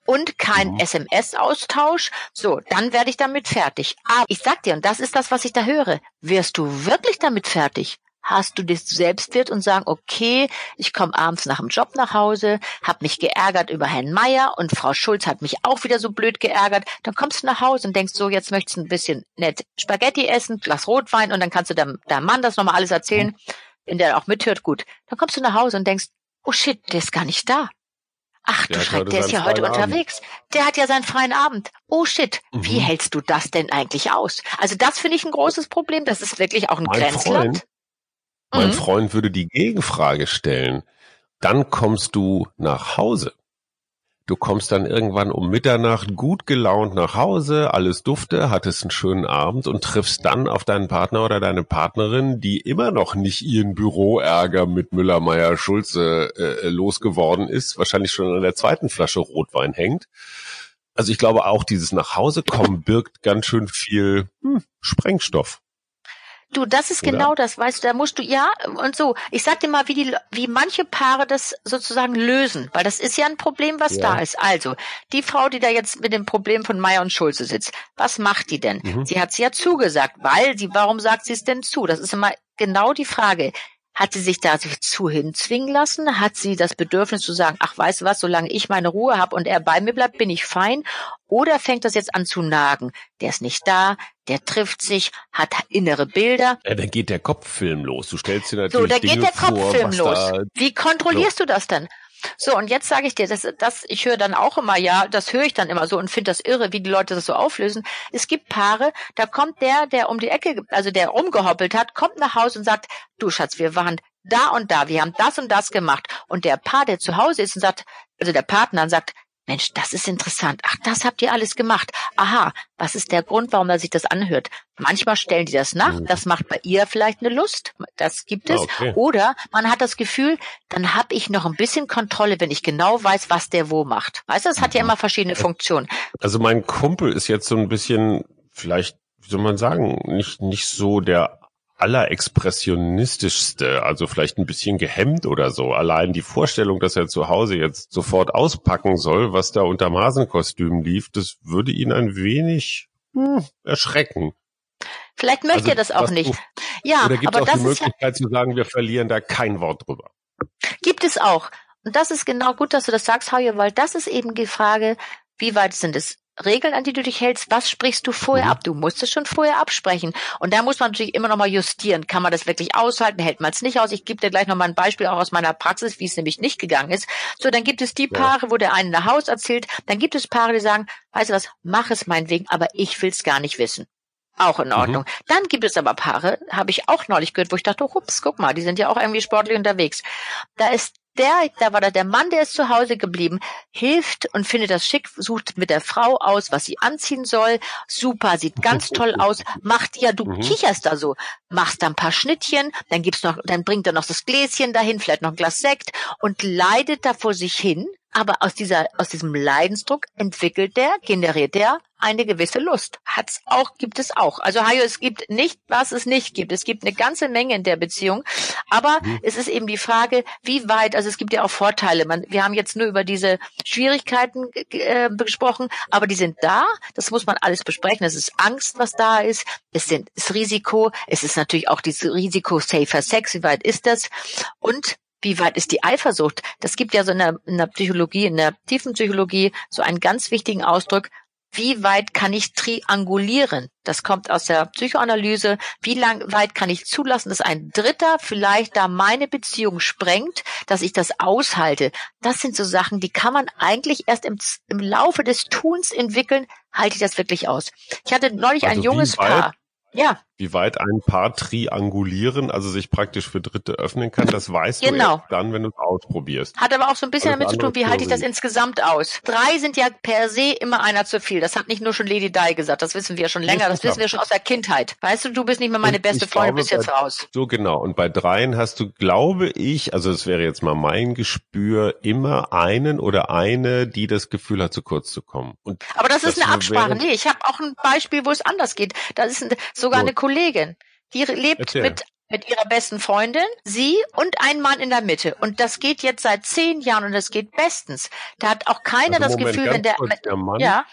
und kein. SMS-Austausch. So, dann werde ich damit fertig. Aber ich sag dir, und das ist das, was ich da höre, wirst du wirklich damit fertig? Hast du das Selbstwert und sagen, okay, ich komme abends nach dem Job nach Hause, hab mich geärgert über Herrn Meier und Frau Schulz hat mich auch wieder so blöd geärgert. Dann kommst du nach Hause und denkst so, jetzt möchtest du ein bisschen nett Spaghetti essen, Glas Rotwein und dann kannst du deinem, deinem Mann das nochmal alles erzählen, wenn der auch mithört, gut. Dann kommst du nach Hause und denkst, oh shit, der ist gar nicht da. Ach Der du Schreck, der ist ja heute Abend. unterwegs. Der hat ja seinen freien Abend. Oh shit, wie Mhm. hältst du das denn eigentlich aus? Also das finde ich ein großes Problem. Das ist wirklich auch ein Mein Grenzland. Freund, mein Mhm. Freund würde die Gegenfrage stellen. Dann kommst du nach Hause. Du kommst dann irgendwann um Mitternacht gut gelaunt nach Hause, alles dufte, hattest einen schönen Abend und triffst dann auf deinen Partner oder deine Partnerin, die immer noch nicht ihren Büroärger mit Müller, Meyer, Schulze äh, losgeworden ist, wahrscheinlich schon an der zweiten Flasche Rotwein hängt. Also ich glaube auch, dieses Nachhausekommen birgt ganz schön viel hm, Sprengstoff. Du, das ist Oder? genau das, weißt du, da musst du, ja, und so. Ich sag dir mal, wie die, wie manche Paare das sozusagen lösen, weil das ist ja ein Problem, was Ja. da ist. Also, die Frau, die da jetzt mit dem Problem von Meier und Schulze sitzt, was macht die denn? Mhm. Sie hat es ja zugesagt, weil sie, warum sagt sie es denn zu? Das ist immer genau die Frage. Hat sie sich da sich zu hinzwingen lassen? Hat sie das Bedürfnis zu sagen, ach, weißt du was, solange ich meine Ruhe habe und er bei mir bleibt, bin ich fein? Oder fängt das jetzt an zu nagen? Der ist nicht da, der trifft sich, hat innere Bilder. Ja, dann geht der Kopffilm los. Du stellst dir natürlich So, da Dinge geht der vor, Kopffilm was los. Da, Wie kontrollierst du das denn? So, und jetzt sage ich dir, das, das, ich höre dann auch immer, ja, das höre ich dann immer so und finde das irre, wie die Leute das so auflösen. Es gibt Paare, da kommt der, der um die Ecke, also der rumgehoppelt hat, kommt nach Hause und sagt, du Schatz, wir waren da und da, wir haben das und das gemacht. Und der Paar, der zu Hause ist und sagt, also der Partner sagt, Mensch, das ist interessant. Ach, das habt ihr alles gemacht. Aha, was ist der Grund, warum er sich das anhört? Manchmal stellen die das nach. Mhm. Das macht bei ihr vielleicht eine Lust. Das gibt es. okay. Oder man hat das Gefühl, dann habe ich noch ein bisschen Kontrolle, wenn ich genau weiß, was der wo macht. Weißt du, das hat ja immer verschiedene Funktionen. Also mein Kumpel ist jetzt so ein bisschen, vielleicht, wie soll man sagen, nicht, nicht so der allerexpressionistischste, also vielleicht ein bisschen gehemmt oder so. Allein die Vorstellung, dass er zu Hause jetzt sofort auspacken soll, was da unterm Hasenkostüm lief, das würde ihn ein wenig hm, erschrecken. Vielleicht möchte Also, er das auch nicht. Du, Ja, oder gibt es aber auch die das ja, Möglichkeit zu sagen, wir verlieren da kein Wort drüber. gibt es auch. Und das ist genau gut, dass du das sagst, Hauja, weil das ist eben die Frage, wie weit sind es Regeln, an die du dich hältst? Was sprichst du vorher Mhm. ab? Du musst es schon vorher absprechen. Und da muss man natürlich immer noch mal justieren. Kann man das wirklich aushalten? Hält man es nicht aus? Ich gebe dir gleich noch mal ein Beispiel auch aus meiner Praxis, wie es nämlich nicht gegangen ist. So, dann gibt es die Ja. Paare, wo der eine nach Haus erzählt. Dann gibt es Paare, die sagen, weißt du was, mach es meinetwegen, aber ich will es gar nicht wissen. Auch in Ordnung. Dann gibt es aber Paare, habe ich auch neulich gehört, wo ich dachte, hups, guck mal, die sind ja auch irgendwie sportlich unterwegs. Da ist der, da war da der Mann, der ist zu Hause geblieben, hilft und findet das schick, sucht mit der Frau aus, was sie anziehen soll. Super, sieht ganz toll aus. Macht ja, du Mhm. kicherst da so, machst da ein paar Schnittchen, dann gibt's noch, dann bringt er noch das Gläschen dahin, vielleicht noch ein Glas Sekt und leidet da vor sich hin. Aber aus dieser, aus diesem Leidensdruck entwickelt der, generiert der eine gewisse Lust. Hat's auch, gibt es auch. Also Hajo, es gibt nicht, was es nicht gibt. Es gibt eine ganze Menge in der Beziehung. Aber Mhm. es ist eben die Frage, wie weit, also es gibt ja auch Vorteile. Man, wir haben jetzt nur über diese Schwierigkeiten äh, gesprochen, aber die sind da. Das muss man alles besprechen. Es ist Angst, was da ist. Es sind, ist Risiko. Es ist natürlich auch dieses Risiko safer Sex. Wie weit ist das? Und wie weit ist die Eifersucht? Das gibt ja so in der, in der Psychologie, in der tiefen Psychologie so einen ganz wichtigen Ausdruck. Wie weit kann ich triangulieren? Das kommt aus der Psychoanalyse. Wie lang, weit kann ich zulassen, dass ein Dritter vielleicht da meine Beziehung sprengt, dass ich das aushalte? Das sind so Sachen, die kann man eigentlich erst im, im Laufe des Tuns entwickeln. Halte ich das wirklich aus? Ich hatte neulich Also ein junges? Paar. Ja, Wie weit ein Paar triangulieren, also sich praktisch für Dritte öffnen kann, das weißt du Genau. erst dann, wenn du es ausprobierst. Hat aber auch so ein bisschen Alles damit zu tun, wie halte ich das insgesamt aus. Drei sind ja per se immer einer zu viel. Das hat nicht nur schon Lady Di gesagt, das wissen wir schon länger, das wissen wir schon aus der Kindheit. Weißt du, du bist nicht mehr meine Und beste Freundin, glaube, bist jetzt raus. So genau. Und bei dreien hast du, glaube ich, also es wäre jetzt mal mein Gespür, immer einen oder eine, die das Gefühl hat, zu kurz zu kommen. Und Aber das, ist das eine Absprache. Nee, ich habe auch ein Beispiel, wo es anders geht. Da ist sogar Gut. eine Kollegin, die lebt Erzähl. mit mit ihrer besten Freundin, sie und ein Mann in der Mitte. Und das geht jetzt seit zehn Jahren und das geht bestens. Da hat auch keiner Also das Moment, Gefühl, wenn der, kurz, der Mann, ja,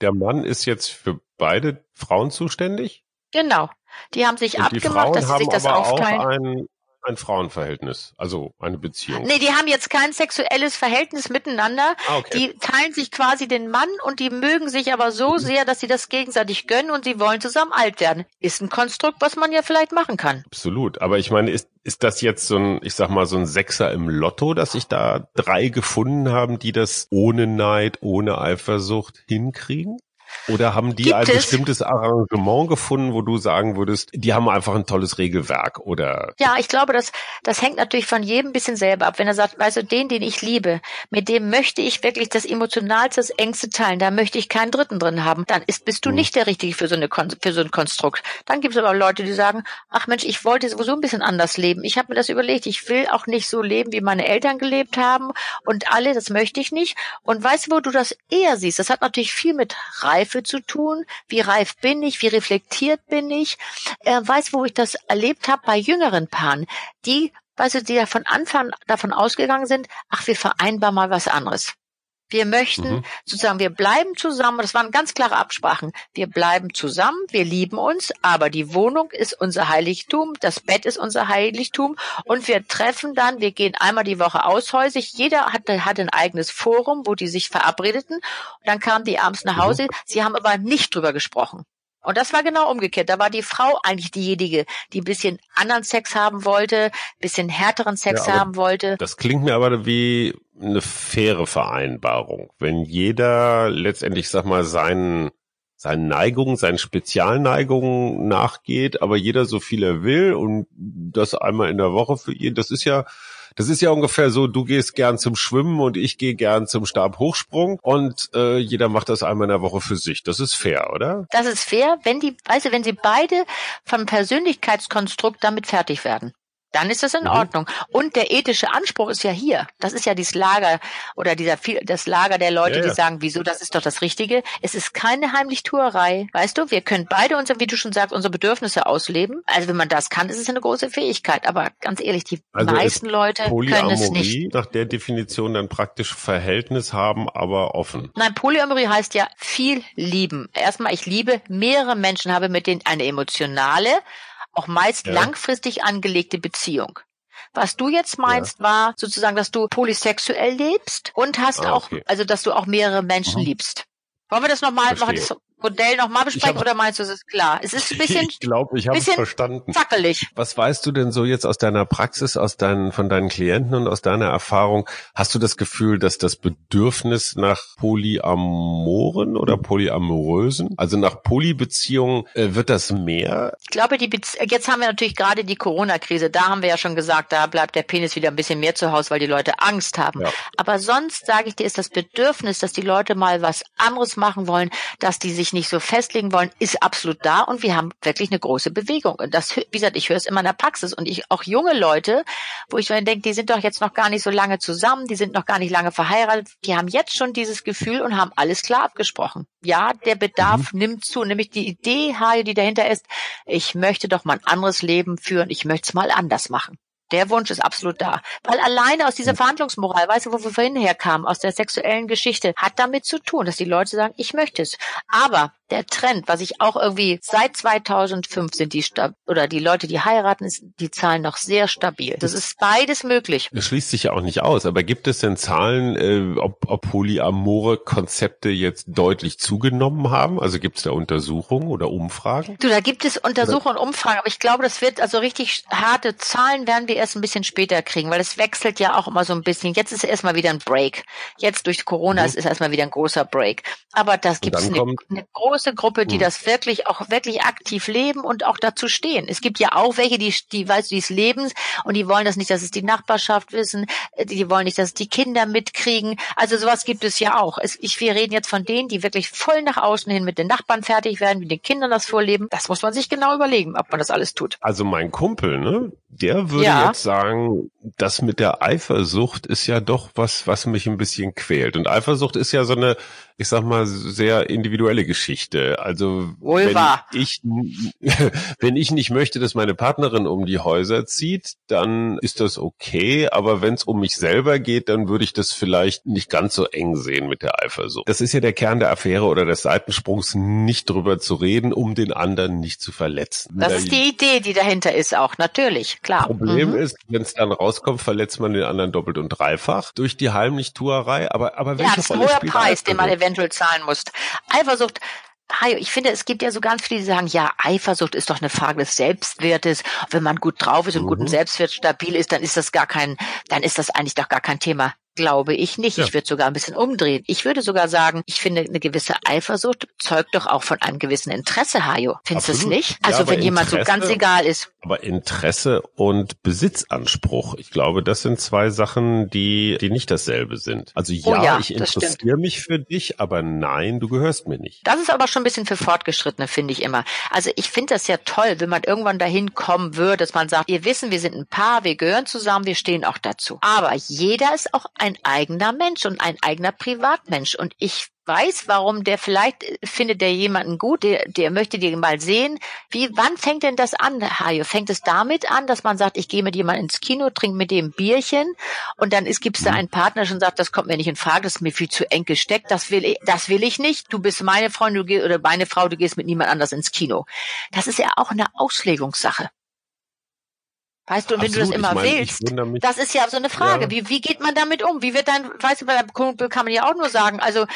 der Mann ist jetzt für beide Frauen zuständig. genau. Die haben sich Und abgemacht, Frauen dass sie haben sich das aufteilen. auch ein, ein Frauenverhältnis, also eine Beziehung. Nee, die haben jetzt kein sexuelles Verhältnis miteinander. Ah, okay. Die teilen sich quasi den Mann und die mögen sich aber so Mhm. sehr, dass sie das gegenseitig gönnen und sie wollen zusammen alt werden. Ist ein Konstrukt, was man ja vielleicht machen kann. Absolut. Aber ich meine, ist, ist das jetzt so ein, ich sag mal, so ein Sechser im Lotto, dass sich da drei gefunden haben, die das ohne Neid, ohne Eifersucht hinkriegen? Oder haben die Gibt ein es? bestimmtes Arrangement gefunden, wo du sagen würdest, die haben einfach ein tolles Regelwerk oder Ja, ich glaube, das, das hängt natürlich von jedem bisschen selber ab. Wenn er sagt, weißt du, den, den ich liebe, mit dem möchte ich wirklich das Emotionalste, das Engste teilen, da möchte ich keinen Dritten drin haben, dann ist, bist du Mhm. nicht der Richtige für so, eine, für so ein Konstrukt. Dann gibt es aber Leute, die sagen, ach Mensch, ich wollte sowieso ein bisschen anders leben. Ich habe mir das überlegt, ich will auch nicht so leben, wie meine Eltern gelebt haben und alle, das möchte ich nicht. Und weißt du, wo du das eher siehst? Das hat natürlich viel mit Reife zu tun. Wie reif bin ich? Wie reflektiert bin ich? Äh, weiß, wo ich das erlebt habe bei jüngeren Paaren, die, weißt du, die ja von Anfang davon ausgegangen sind, ach, wir vereinbaren mal was anderes. Wir möchten mhm. sozusagen, wir bleiben zusammen. Das waren ganz klare Absprachen. Wir bleiben zusammen, wir lieben uns, aber die Wohnung ist unser Heiligtum, das Bett ist unser Heiligtum und wir treffen dann, wir gehen einmal die Woche aushäusig. Jeder hatte, hatte ein eigenes Forum, wo die sich verabredeten. Und dann kamen die abends nach Hause. Mhm. Sie haben aber nicht drüber gesprochen. Und das war genau umgekehrt. Da war die Frau eigentlich diejenige, die ein bisschen anderen Sex haben wollte, bisschen härteren Sex ja, haben wollte. Das klingt mir aber wie eine faire Vereinbarung. Wenn jeder letztendlich, sag mal, seinen seinen Neigungen, seinen Spezialneigungen nachgeht, aber jeder so viel er will und das einmal in der Woche für ihn, das ist ja das ist ja ungefähr so, du gehst gern zum Schwimmen und ich gehe gern zum Stabhochsprung und äh, jeder macht das einmal in der Woche für sich. Das ist fair, oder? Das ist fair, wenn die, du, wenn sie beide vom Persönlichkeitskonstrukt damit fertig werden dann ist das in mhm. Ordnung. Und der ethische Anspruch ist ja hier. Das ist ja dieses Lager oder dieser das Lager der Leute, ja, ja. die sagen, wieso, das ist doch das Richtige. Es ist keine Heimlichtuerei. Weißt du, wir können beide unsere, wie du schon sagst, unsere Bedürfnisse ausleben. Also wenn man das kann, ist es eine große Fähigkeit. Aber ganz ehrlich, die also meisten Leute können es nicht. nach der Definition dann praktisch Verhältnis haben, aber offen. Nein, Polyamorie heißt ja viel lieben. Erstmal, ich liebe mehrere Menschen, habe mit denen eine emotionale, auch meist ja. langfristig angelegte Beziehung. Was du jetzt meinst, ja. war sozusagen, dass du polysexuell lebst und hast ah, auch, also dass du auch mehrere Menschen mhm. liebst. Wollen wir das nochmal machen? Modell nochmal besprechen hab, oder meinst du, es ist klar? Es ist ein bisschen, ich glaube, ich habe es verstanden. Wackelig. Was weißt du denn so jetzt aus deiner Praxis, aus deinen, von deinen Klienten und aus deiner Erfahrung? Hast du das Gefühl, dass das Bedürfnis nach Polyamoren oder Polyamorösen, also nach Polybeziehungen, äh, wird das mehr? Ich glaube, die Bezie jetzt haben wir natürlich gerade die Corona-Krise. Da haben wir ja schon gesagt, da bleibt der Penis wieder ein bisschen mehr zu Hause, weil die Leute Angst haben. Ja. Aber sonst sage ich dir, ist das Bedürfnis, dass die Leute mal was anderes machen wollen, dass die sich nicht so festlegen wollen, ist absolut da und wir haben wirklich eine große Bewegung. Und das, wie gesagt, ich höre es immer in der Praxis und ich auch junge Leute, wo ich dann denke, die sind doch jetzt noch gar nicht so lange zusammen, die sind noch gar nicht lange verheiratet, die haben jetzt schon dieses Gefühl und haben alles klar abgesprochen. Ja, der Bedarf mhm. nimmt zu, nämlich die Idee, die dahinter ist, ich möchte doch mal ein anderes Leben führen, ich möchte es mal anders machen. Der Wunsch ist absolut da. Weil alleine aus dieser Verhandlungsmoral, weißt du, wo wir vorhin herkamen, aus der sexuellen Geschichte, hat damit zu tun, dass die Leute sagen, ich möchte es. Aber der Trend, was ich auch irgendwie seit 2005 sind die oder die Leute, die heiraten, ist die Zahlen noch sehr stabil. Das ist beides möglich. Das schließt sich ja auch nicht aus. Aber gibt es denn Zahlen, äh, ob, ob polyamore Konzepte jetzt deutlich zugenommen haben? Also gibt es da Untersuchungen oder Umfragen? Du, da gibt es Untersuchungen und Umfragen, aber ich glaube, das wird also richtig harte Zahlen werden wir erst ein bisschen später kriegen, weil es wechselt ja auch immer so ein bisschen. Jetzt ist erstmal wieder ein Break. Jetzt durch Corona mhm. ist es erstmal wieder ein großer Break. Aber das gibt es eine, eine große große Gruppe, die hm. das wirklich auch wirklich aktiv leben und auch dazu stehen. Es gibt ja auch welche, die, die weißt du, die es leben und die wollen das nicht, dass es die Nachbarschaft wissen, äh, die wollen nicht, dass es die Kinder mitkriegen. Also sowas gibt es ja auch. Es, ich, wir reden jetzt von denen, die wirklich voll nach außen hin mit den Nachbarn fertig werden, wie den Kindern das vorleben. Das muss man sich genau überlegen, ob man das alles tut. Also mein Kumpel, ne, der würde ja. jetzt sagen, das mit der Eifersucht ist ja doch was, was mich ein bisschen quält. Und Eifersucht ist ja so eine ich sag mal, sehr individuelle Geschichte. Also wenn ich wenn ich nicht möchte, dass meine Partnerin um die Häuser zieht, dann ist das okay. Aber wenn es um mich selber geht, dann würde ich das vielleicht nicht ganz so eng sehen mit der Eifersucht. Das ist ja der Kern der Affäre oder des Seitensprungs, nicht drüber zu reden, um den anderen nicht zu verletzen. Das ist die Idee, die dahinter ist auch, natürlich, klar. Problem mhm. ist, wenn es dann rauskommt, verletzt man den anderen doppelt und dreifach durch die Heimlichtuerei. Aber, aber welche ja, das ist ein hoher Preis, den man eventuell zahlen musst. Eifersucht, Hajo, ich finde, es gibt ja so ganz viele, die sagen, ja, Eifersucht ist doch eine Frage des Selbstwertes. Wenn man gut drauf ist und mhm. guten Selbstwert stabil ist, dann ist das gar kein, dann ist das eigentlich doch gar kein Thema. Glaube ich nicht. Ja. Ich würde sogar ein bisschen umdrehen. Ich würde sogar sagen, ich finde, eine gewisse Eifersucht zeugt doch auch von einem gewissen Interesse, Hajo. Findest du es nicht? Also ja, wenn jemand so ganz egal ist. Aber Interesse und Besitzanspruch, ich glaube, das sind zwei Sachen, die, die nicht dasselbe sind. Also ja, oh ja ich interessiere mich für dich, aber nein, du gehörst mir nicht. Das ist aber schon ein bisschen für Fortgeschrittene, finde ich immer. Also ich finde das ja toll, wenn man irgendwann dahin kommen würde, dass man sagt, wir wissen, wir sind ein Paar, wir gehören zusammen, wir stehen auch dazu. Aber jeder ist auch ein eigener Mensch und ein eigener Privatmensch. Und ich weiß, warum der vielleicht findet der jemanden gut, der, der möchte dir mal sehen. Wie, wann fängt denn das an, Hajo? Fängt es damit an, dass man sagt, ich gehe mit jemandem ins Kino, trinke mit dem Bierchen und dann ist, gibt's da mhm. einen Partner, schon sagt, das kommt mir nicht in Frage, das ist mir viel zu eng gesteckt, das will ich, das will ich nicht. Du bist meine Freundin, du gehst, oder meine Frau, du gehst mit niemand anders ins Kino. Das ist ja auch eine Auslegungssache. Weißt du, und wenn Absolut, du das immer ich mein, willst, das ist ja so eine Frage. Ja. Wie, wie geht man damit um? Wie wird dann, weißt du, bei der Kumpel kann man ja auch nur sagen, also,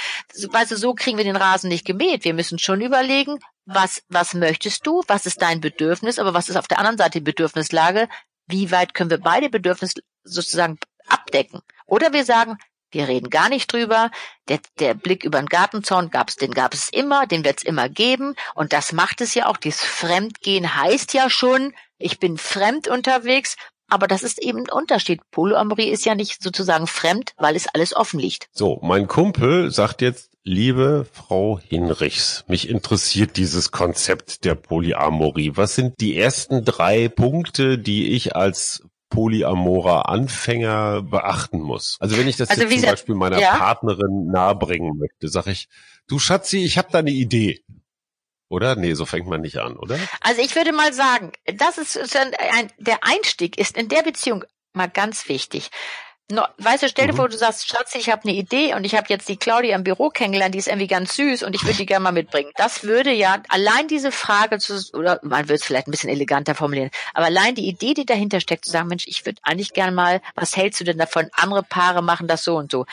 weißt du, so kriegen wir den Rasen nicht gemäht. Wir müssen schon überlegen, was, was möchtest du? Was ist dein Bedürfnis? Aber was ist auf der anderen Seite die Bedürfnislage? Wie weit können wir beide Bedürfnisse sozusagen abdecken? Oder wir sagen, wir reden gar nicht drüber. Der, der Blick über den Gartenzaun gab's, den gab es immer, den wird's immer geben. Und das macht es ja auch. Dieses Fremdgehen heißt ja schon, ich bin fremd unterwegs. Aber das ist eben ein Unterschied. Polyamorie ist ja nicht sozusagen fremd, weil es alles offen liegt. So, mein Kumpel sagt jetzt, liebe Frau Hinrichs, mich interessiert dieses Konzept der Polyamorie. Was sind die ersten drei Punkte, die ich als polyamorer Anfänger beachten muss. Also wenn ich das also jetzt zum Beispiel meiner ja? Partnerin nahebringen möchte, sage ich, du Schatzi, ich habe da eine Idee. Oder? Nee, so fängt man nicht an, oder? Also ich würde mal sagen, das ist ein, der Einstieg ist in der Beziehung mal ganz wichtig. No, weißt du, stell dir mhm. vor, du sagst, Schatz, ich habe eine Idee und ich habe jetzt die Claudia im Büro kennengelernt, die ist irgendwie ganz süß und ich würde die gerne mal mitbringen. Das würde ja allein diese Frage zu, oder man würde es vielleicht ein bisschen eleganter formulieren, aber allein die Idee, die dahinter steckt, zu sagen, Mensch, ich würde eigentlich gerne mal, was hältst du denn davon? Andere Paare machen das so und so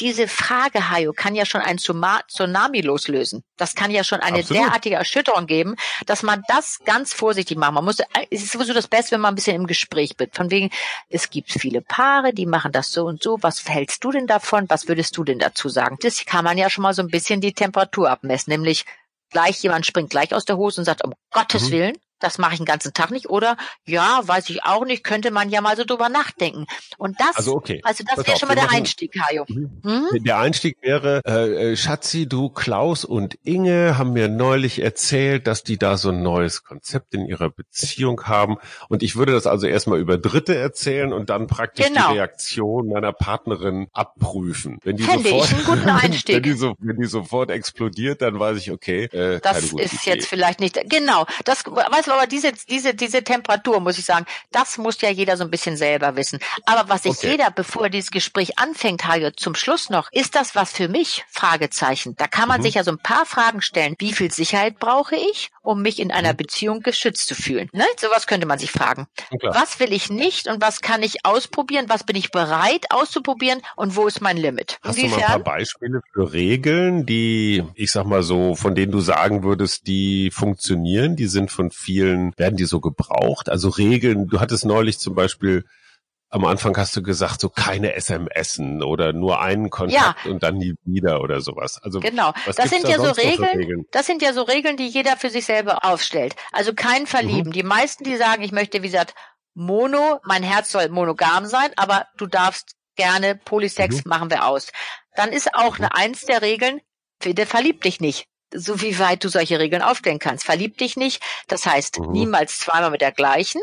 diese Frage, Hayo, kann ja schon ein Tsunami loslösen. Das kann ja schon eine Absolut. derartige Erschütterung geben, dass man das ganz vorsichtig macht. Man muss, es ist sowieso das Beste, wenn man ein bisschen im Gespräch wird. Von wegen, es gibt viele Paare, die machen das so und so. Was hältst du denn davon? Was würdest du denn dazu sagen? Das kann man ja schon mal so ein bisschen die Temperatur abmessen, nämlich gleich jemand springt gleich aus der Hose und sagt, um Gottes mhm. Willen, das mache ich den ganzen Tag nicht. Oder ja, weiß ich auch nicht, könnte man ja mal so drüber nachdenken. Und das, also, okay. also das wäre schon mal der machen, Einstieg, Hajo. Mhm. Hm? Der Einstieg wäre, äh, äh, Schatzi, du, Klaus und Inge haben mir neulich erzählt, dass die da so ein neues Konzept in ihrer Beziehung haben. Und ich würde das also erstmal über Dritte erzählen und dann praktisch genau. die Reaktion meiner Partnerin abprüfen. Wenn die Fände sofort, ich einen guten Einstieg. wenn, die so, wenn die sofort explodiert, dann weiß ich, okay, äh, das ist Idee. jetzt vielleicht nicht, genau, das, aber diese, diese, diese Temperatur, muss ich sagen, das muss ja jeder so ein bisschen selber wissen. Aber was sich okay. jeder, bevor er dieses Gespräch anfängt, Hajo, zum Schluss noch, ist das was für mich? Fragezeichen. Da kann man mhm. sich ja so ein paar Fragen stellen. Wie viel Sicherheit brauche ich, um mich in einer mhm. Beziehung geschützt zu fühlen? Ne? Sowas könnte man sich fragen. Okay. Was will ich nicht und was kann ich ausprobieren? Was bin ich bereit auszuprobieren und wo ist mein Limit? Hast Inwiefern? du mal ein paar Beispiele für Regeln, die, ich sag mal so, von denen du sagen würdest, die funktionieren, die sind von vielen Regeln, werden die so gebraucht? Also Regeln, du hattest neulich zum Beispiel am Anfang hast du gesagt, so keine SMSen oder nur einen Kontakt ja. und dann nie wieder oder sowas. Also genau, das sind da ja so Regeln, Regeln, Das sind ja so Regeln, die jeder für sich selber aufstellt. Also kein Verlieben. Mhm. Die meisten, die sagen, ich möchte, wie gesagt, Mono, mein Herz soll monogam sein, aber du darfst gerne Polysex mhm. machen wir aus. Dann ist auch mhm. eine eins der Regeln, der verliebt dich nicht so wie weit du solche Regeln aufstellen kannst. Verlieb dich nicht, das heißt mhm. niemals zweimal mit der gleichen,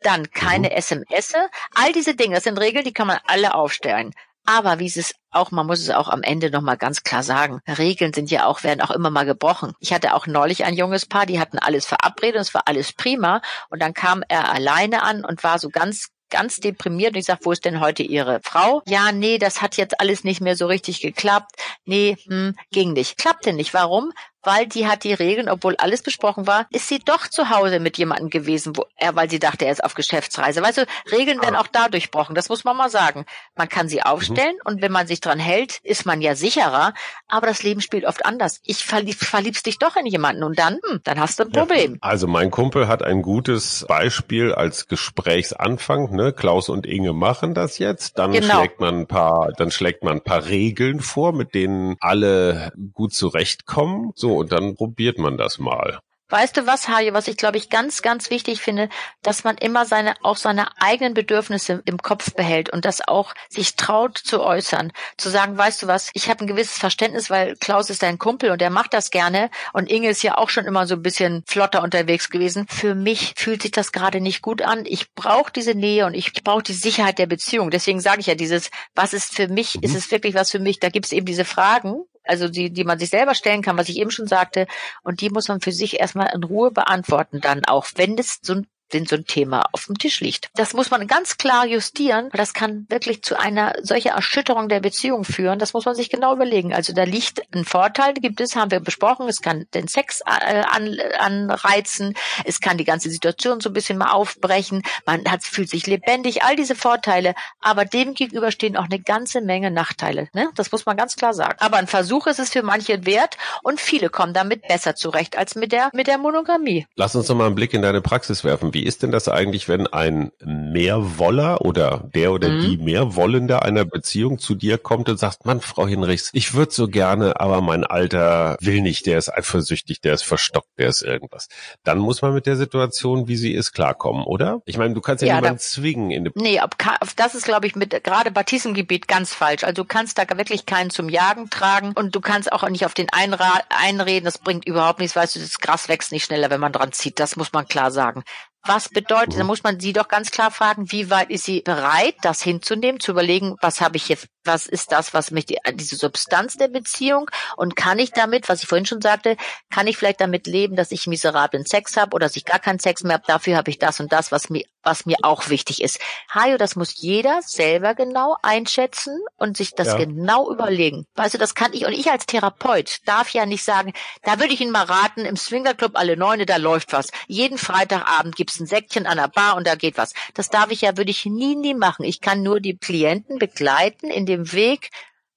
dann keine mhm. SMS, all diese Dinge, das sind Regeln, die kann man alle aufstellen. Aber wie es auch, man muss es auch am Ende nochmal ganz klar sagen, Regeln sind ja auch, werden auch immer mal gebrochen. Ich hatte auch neulich ein junges Paar, die hatten alles verabredet und es war alles prima. Und dann kam er alleine an und war so ganz ganz deprimiert und ich sage, wo ist denn heute Ihre Frau? Ja, nee, das hat jetzt alles nicht mehr so richtig geklappt. Nee, hm, ging nicht. Klappte nicht. Warum? Weil die hat die Regeln, obwohl alles besprochen war, ist sie doch zu Hause mit jemandem gewesen, wo er, weil sie dachte, er ist auf Geschäftsreise. Weißt du, Regeln werden auch da durchbrochen, das muss man mal sagen. Man kann sie aufstellen mhm. und wenn man sich dran hält, ist man ja sicherer, aber das Leben spielt oft anders. Ich verlieb, verliebst dich doch in jemanden und dann, hm, dann hast du ein Problem. Ja, also mein Kumpel hat ein gutes Beispiel als Gesprächsanfang, ne? Klaus und Inge machen das jetzt, dann genau. schlägt man ein paar, dann schlägt man ein paar Regeln vor, mit denen alle gut zurechtkommen. So, und dann probiert man das mal. Weißt du was, Hajo, was ich glaube ich ganz, ganz wichtig finde, dass man immer seine, auch seine eigenen Bedürfnisse im Kopf behält und das auch sich traut zu äußern. Zu sagen, weißt du was, ich habe ein gewisses Verständnis, weil Klaus ist dein Kumpel und er macht das gerne und Inge ist ja auch schon immer so ein bisschen flotter unterwegs gewesen. Für mich fühlt sich das gerade nicht gut an. Ich brauche diese Nähe und ich brauche die Sicherheit der Beziehung. Deswegen sage ich ja dieses, was ist für mich, mhm. ist es wirklich was für mich? Da gibt es eben diese Fragen also die, die man sich selber stellen kann, was ich eben schon sagte, und die muss man für sich erstmal in Ruhe beantworten dann auch, wenn es so ein wenn so ein Thema auf dem Tisch liegt. Das muss man ganz klar justieren, das kann wirklich zu einer solcher Erschütterung der Beziehung führen. Das muss man sich genau überlegen. Also da liegt ein Vorteil, gibt es, haben wir besprochen. Es kann den Sex äh, an, anreizen. Es kann die ganze Situation so ein bisschen mal aufbrechen. Man hat, fühlt sich lebendig. All diese Vorteile. Aber dem gegenüber stehen auch eine ganze Menge Nachteile. Ne? Das muss man ganz klar sagen. Aber ein Versuch ist es für manche wert und viele kommen damit besser zurecht als mit der, mit der Monogamie. Lass uns noch mal einen Blick in deine Praxis werfen wie ist denn das eigentlich, wenn ein Mehrwoller oder der oder mhm. die Mehrwollende einer Beziehung zu dir kommt und sagt, Mann, Frau Hinrichs, ich würde so gerne, aber mein Alter will nicht, der ist eifersüchtig, der ist verstockt, der ist irgendwas. Dann muss man mit der Situation, wie sie ist, klarkommen, oder? Ich meine, du kannst ja, ja niemanden zwingen. In nee, ob, das ist, glaube ich, mit gerade bei diesem Gebiet ganz falsch. Also du kannst da wirklich keinen zum Jagen tragen und du kannst auch nicht auf den Einra einreden, das bringt überhaupt nichts, weißt du, das Gras wächst nicht schneller, wenn man dran zieht. Das muss man klar sagen. Was bedeutet, da muss man sie doch ganz klar fragen, wie weit ist sie bereit, das hinzunehmen, zu überlegen, was habe ich jetzt, was ist das, was mich die, diese Substanz der Beziehung und kann ich damit, was ich vorhin schon sagte, kann ich vielleicht damit leben, dass ich miserablen Sex habe oder dass ich gar keinen Sex mehr habe, dafür habe ich das und das, was mir, was mir auch wichtig ist. Hajo, das muss jeder selber genau einschätzen und sich das ja. genau überlegen. Weißt du, das kann ich und ich als Therapeut darf ja nicht sagen, da würde ich Ihnen mal raten, im Swingerclub alle Neune, da läuft was. Jeden Freitagabend gibt's ein Säckchen an der Bar und da geht was. Das darf ich ja, würde ich nie, nie machen. Ich kann nur die Klienten begleiten in dem Weg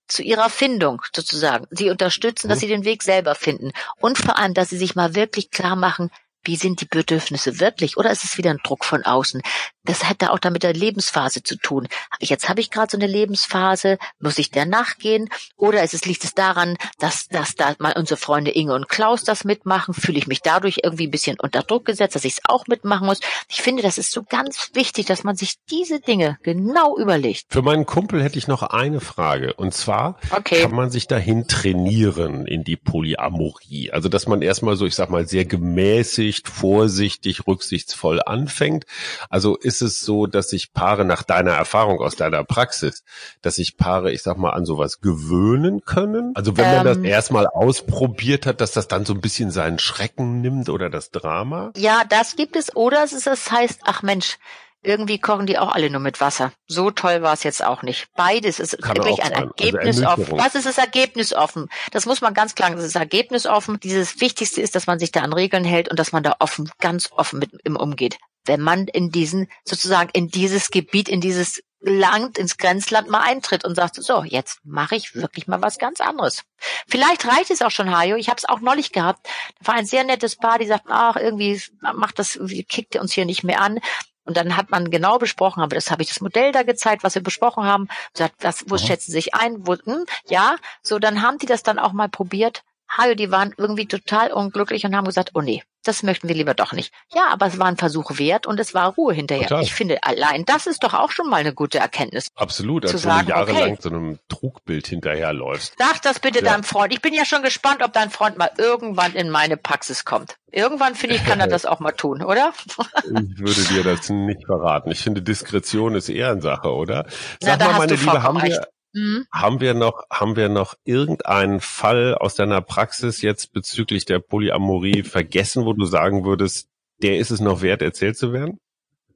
zu ihrer Findung sozusagen. Sie unterstützen, dass mhm. sie den Weg selber finden. Und vor allem, dass sie sich mal wirklich klar machen, wie sind die Bedürfnisse wirklich? Oder ist es wieder ein Druck von außen? Das hat da auch damit der Lebensphase zu tun. Jetzt habe ich gerade so eine Lebensphase, muss ich der nachgehen? Oder ist es, liegt es daran, dass, dass da mal unsere Freunde Inge und Klaus das mitmachen? Fühle ich mich dadurch irgendwie ein bisschen unter Druck gesetzt, dass ich es auch mitmachen muss? Ich finde, das ist so ganz wichtig, dass man sich diese Dinge genau überlegt. Für meinen Kumpel hätte ich noch eine Frage. Und zwar okay. kann man sich dahin trainieren in die Polyamorie. Also, dass man erstmal so, ich sag mal, sehr gemäßigt, vorsichtig, rücksichtsvoll anfängt. Also ist ist es so, dass sich Paare nach deiner Erfahrung aus deiner Praxis, dass sich Paare, ich sag mal, an sowas gewöhnen können? Also wenn man ähm, das erstmal ausprobiert hat, dass das dann so ein bisschen seinen Schrecken nimmt oder das Drama? Ja, das gibt es. Oder es, ist, es heißt, ach Mensch, irgendwie kochen die auch alle nur mit Wasser. So toll war es jetzt auch nicht. Beides ist Kann wirklich ein also Ergebnis also offen. Was ist das Ergebnis offen? Das muss man ganz klar, das ist Ergebnis offen. Dieses Wichtigste ist, dass man sich da an Regeln hält und dass man da offen, ganz offen mit ihm umgeht wenn man in diesen, sozusagen in dieses Gebiet, in dieses Land, ins Grenzland mal eintritt und sagt, so, jetzt mache ich wirklich mal was ganz anderes. Vielleicht reicht es auch schon, Hajo. Ich habe es auch neulich gehabt. Da war ein sehr nettes Paar, die sagten, ach, irgendwie macht das, kickt uns hier nicht mehr an. Und dann hat man genau besprochen, aber das habe ich das Modell da gezeigt, was wir besprochen haben. Sagt, was, wo mhm. schätzen Sie sich ein? Wo, hm, ja, so dann haben die das dann auch mal probiert. Hajo, die waren irgendwie total unglücklich und haben gesagt, oh nee, das möchten wir lieber doch nicht. Ja, aber es war ein Versuch wert und es war Ruhe hinterher. Total. Ich finde, allein das ist doch auch schon mal eine gute Erkenntnis. Absolut, als sagen, du jahrelang okay, so einem Trugbild hinterherläufst. Sag das bitte ja. deinem Freund. Ich bin ja schon gespannt, ob dein Freund mal irgendwann in meine Praxis kommt. Irgendwann, finde ich, kann er das auch mal tun, oder? ich würde dir das nicht verraten. Ich finde, Diskretion ist Ehrensache, oder? Sag Na, mal, meine Liebe, haben wir, Mhm. Haben wir noch, haben wir noch irgendeinen Fall aus deiner Praxis jetzt bezüglich der Polyamorie vergessen, wo du sagen würdest, der ist es noch wert, erzählt zu werden?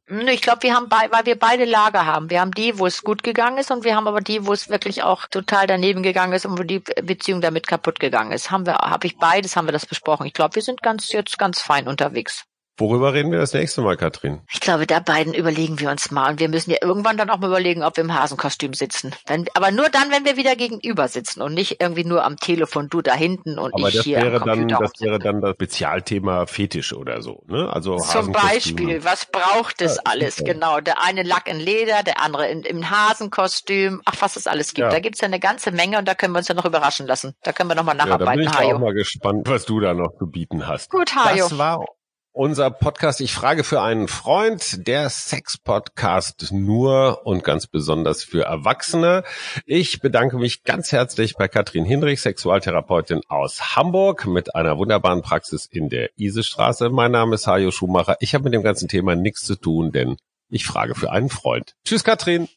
Ich glaube, wir haben bei, weil wir beide Lager haben. Wir haben die, wo es gut gegangen ist, und wir haben aber die, wo es wirklich auch total daneben gegangen ist und wo die Beziehung damit kaputt gegangen ist. Haben wir, habe ich beides, haben wir das besprochen. Ich glaube, wir sind ganz jetzt ganz fein unterwegs. Worüber reden wir das nächste Mal, Katrin? Ich glaube, da beiden überlegen wir uns mal. Und wir müssen ja irgendwann dann auch mal überlegen, ob wir im Hasenkostüm sitzen. Wenn, aber nur dann, wenn wir wieder gegenüber sitzen und nicht irgendwie nur am Telefon, du da hinten und aber ich das hier wäre am dann, Computer Das wäre dann das Spezialthema Fetisch oder so. Ne? Also Zum. Beispiel, was braucht es Ja, alles? super. Genau, der eine Lack in Leder, der andere in, im Hasenkostüm. Ach, was es alles gibt. Ja. Da gibt's ja eine ganze Menge und da können wir uns ja noch überraschen lassen. Da können wir noch mal Ja, da bin nacharbeiten, ich da auch Hajo. mal gespannt, was du da noch zu bieten hast. Gut, Hajo. Das war unser Podcast. Ich frage für einen Freund, der Sex-Podcast nur und ganz besonders für Erwachsene. Ich bedanke mich ganz herzlich bei Katrin Hinrich, Sexualtherapeutin aus Hamburg mit einer wunderbaren Praxis in der Isestraße. Mein Name ist Hajo Schumacher. Ich habe mit dem ganzen Thema nichts zu tun, denn ich frage für einen Freund. Tschüss, Katrin.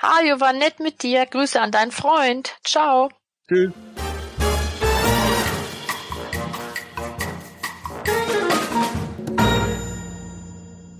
Hajo, war nett mit dir. Grüße an deinen Freund. Ciao. Tschüss.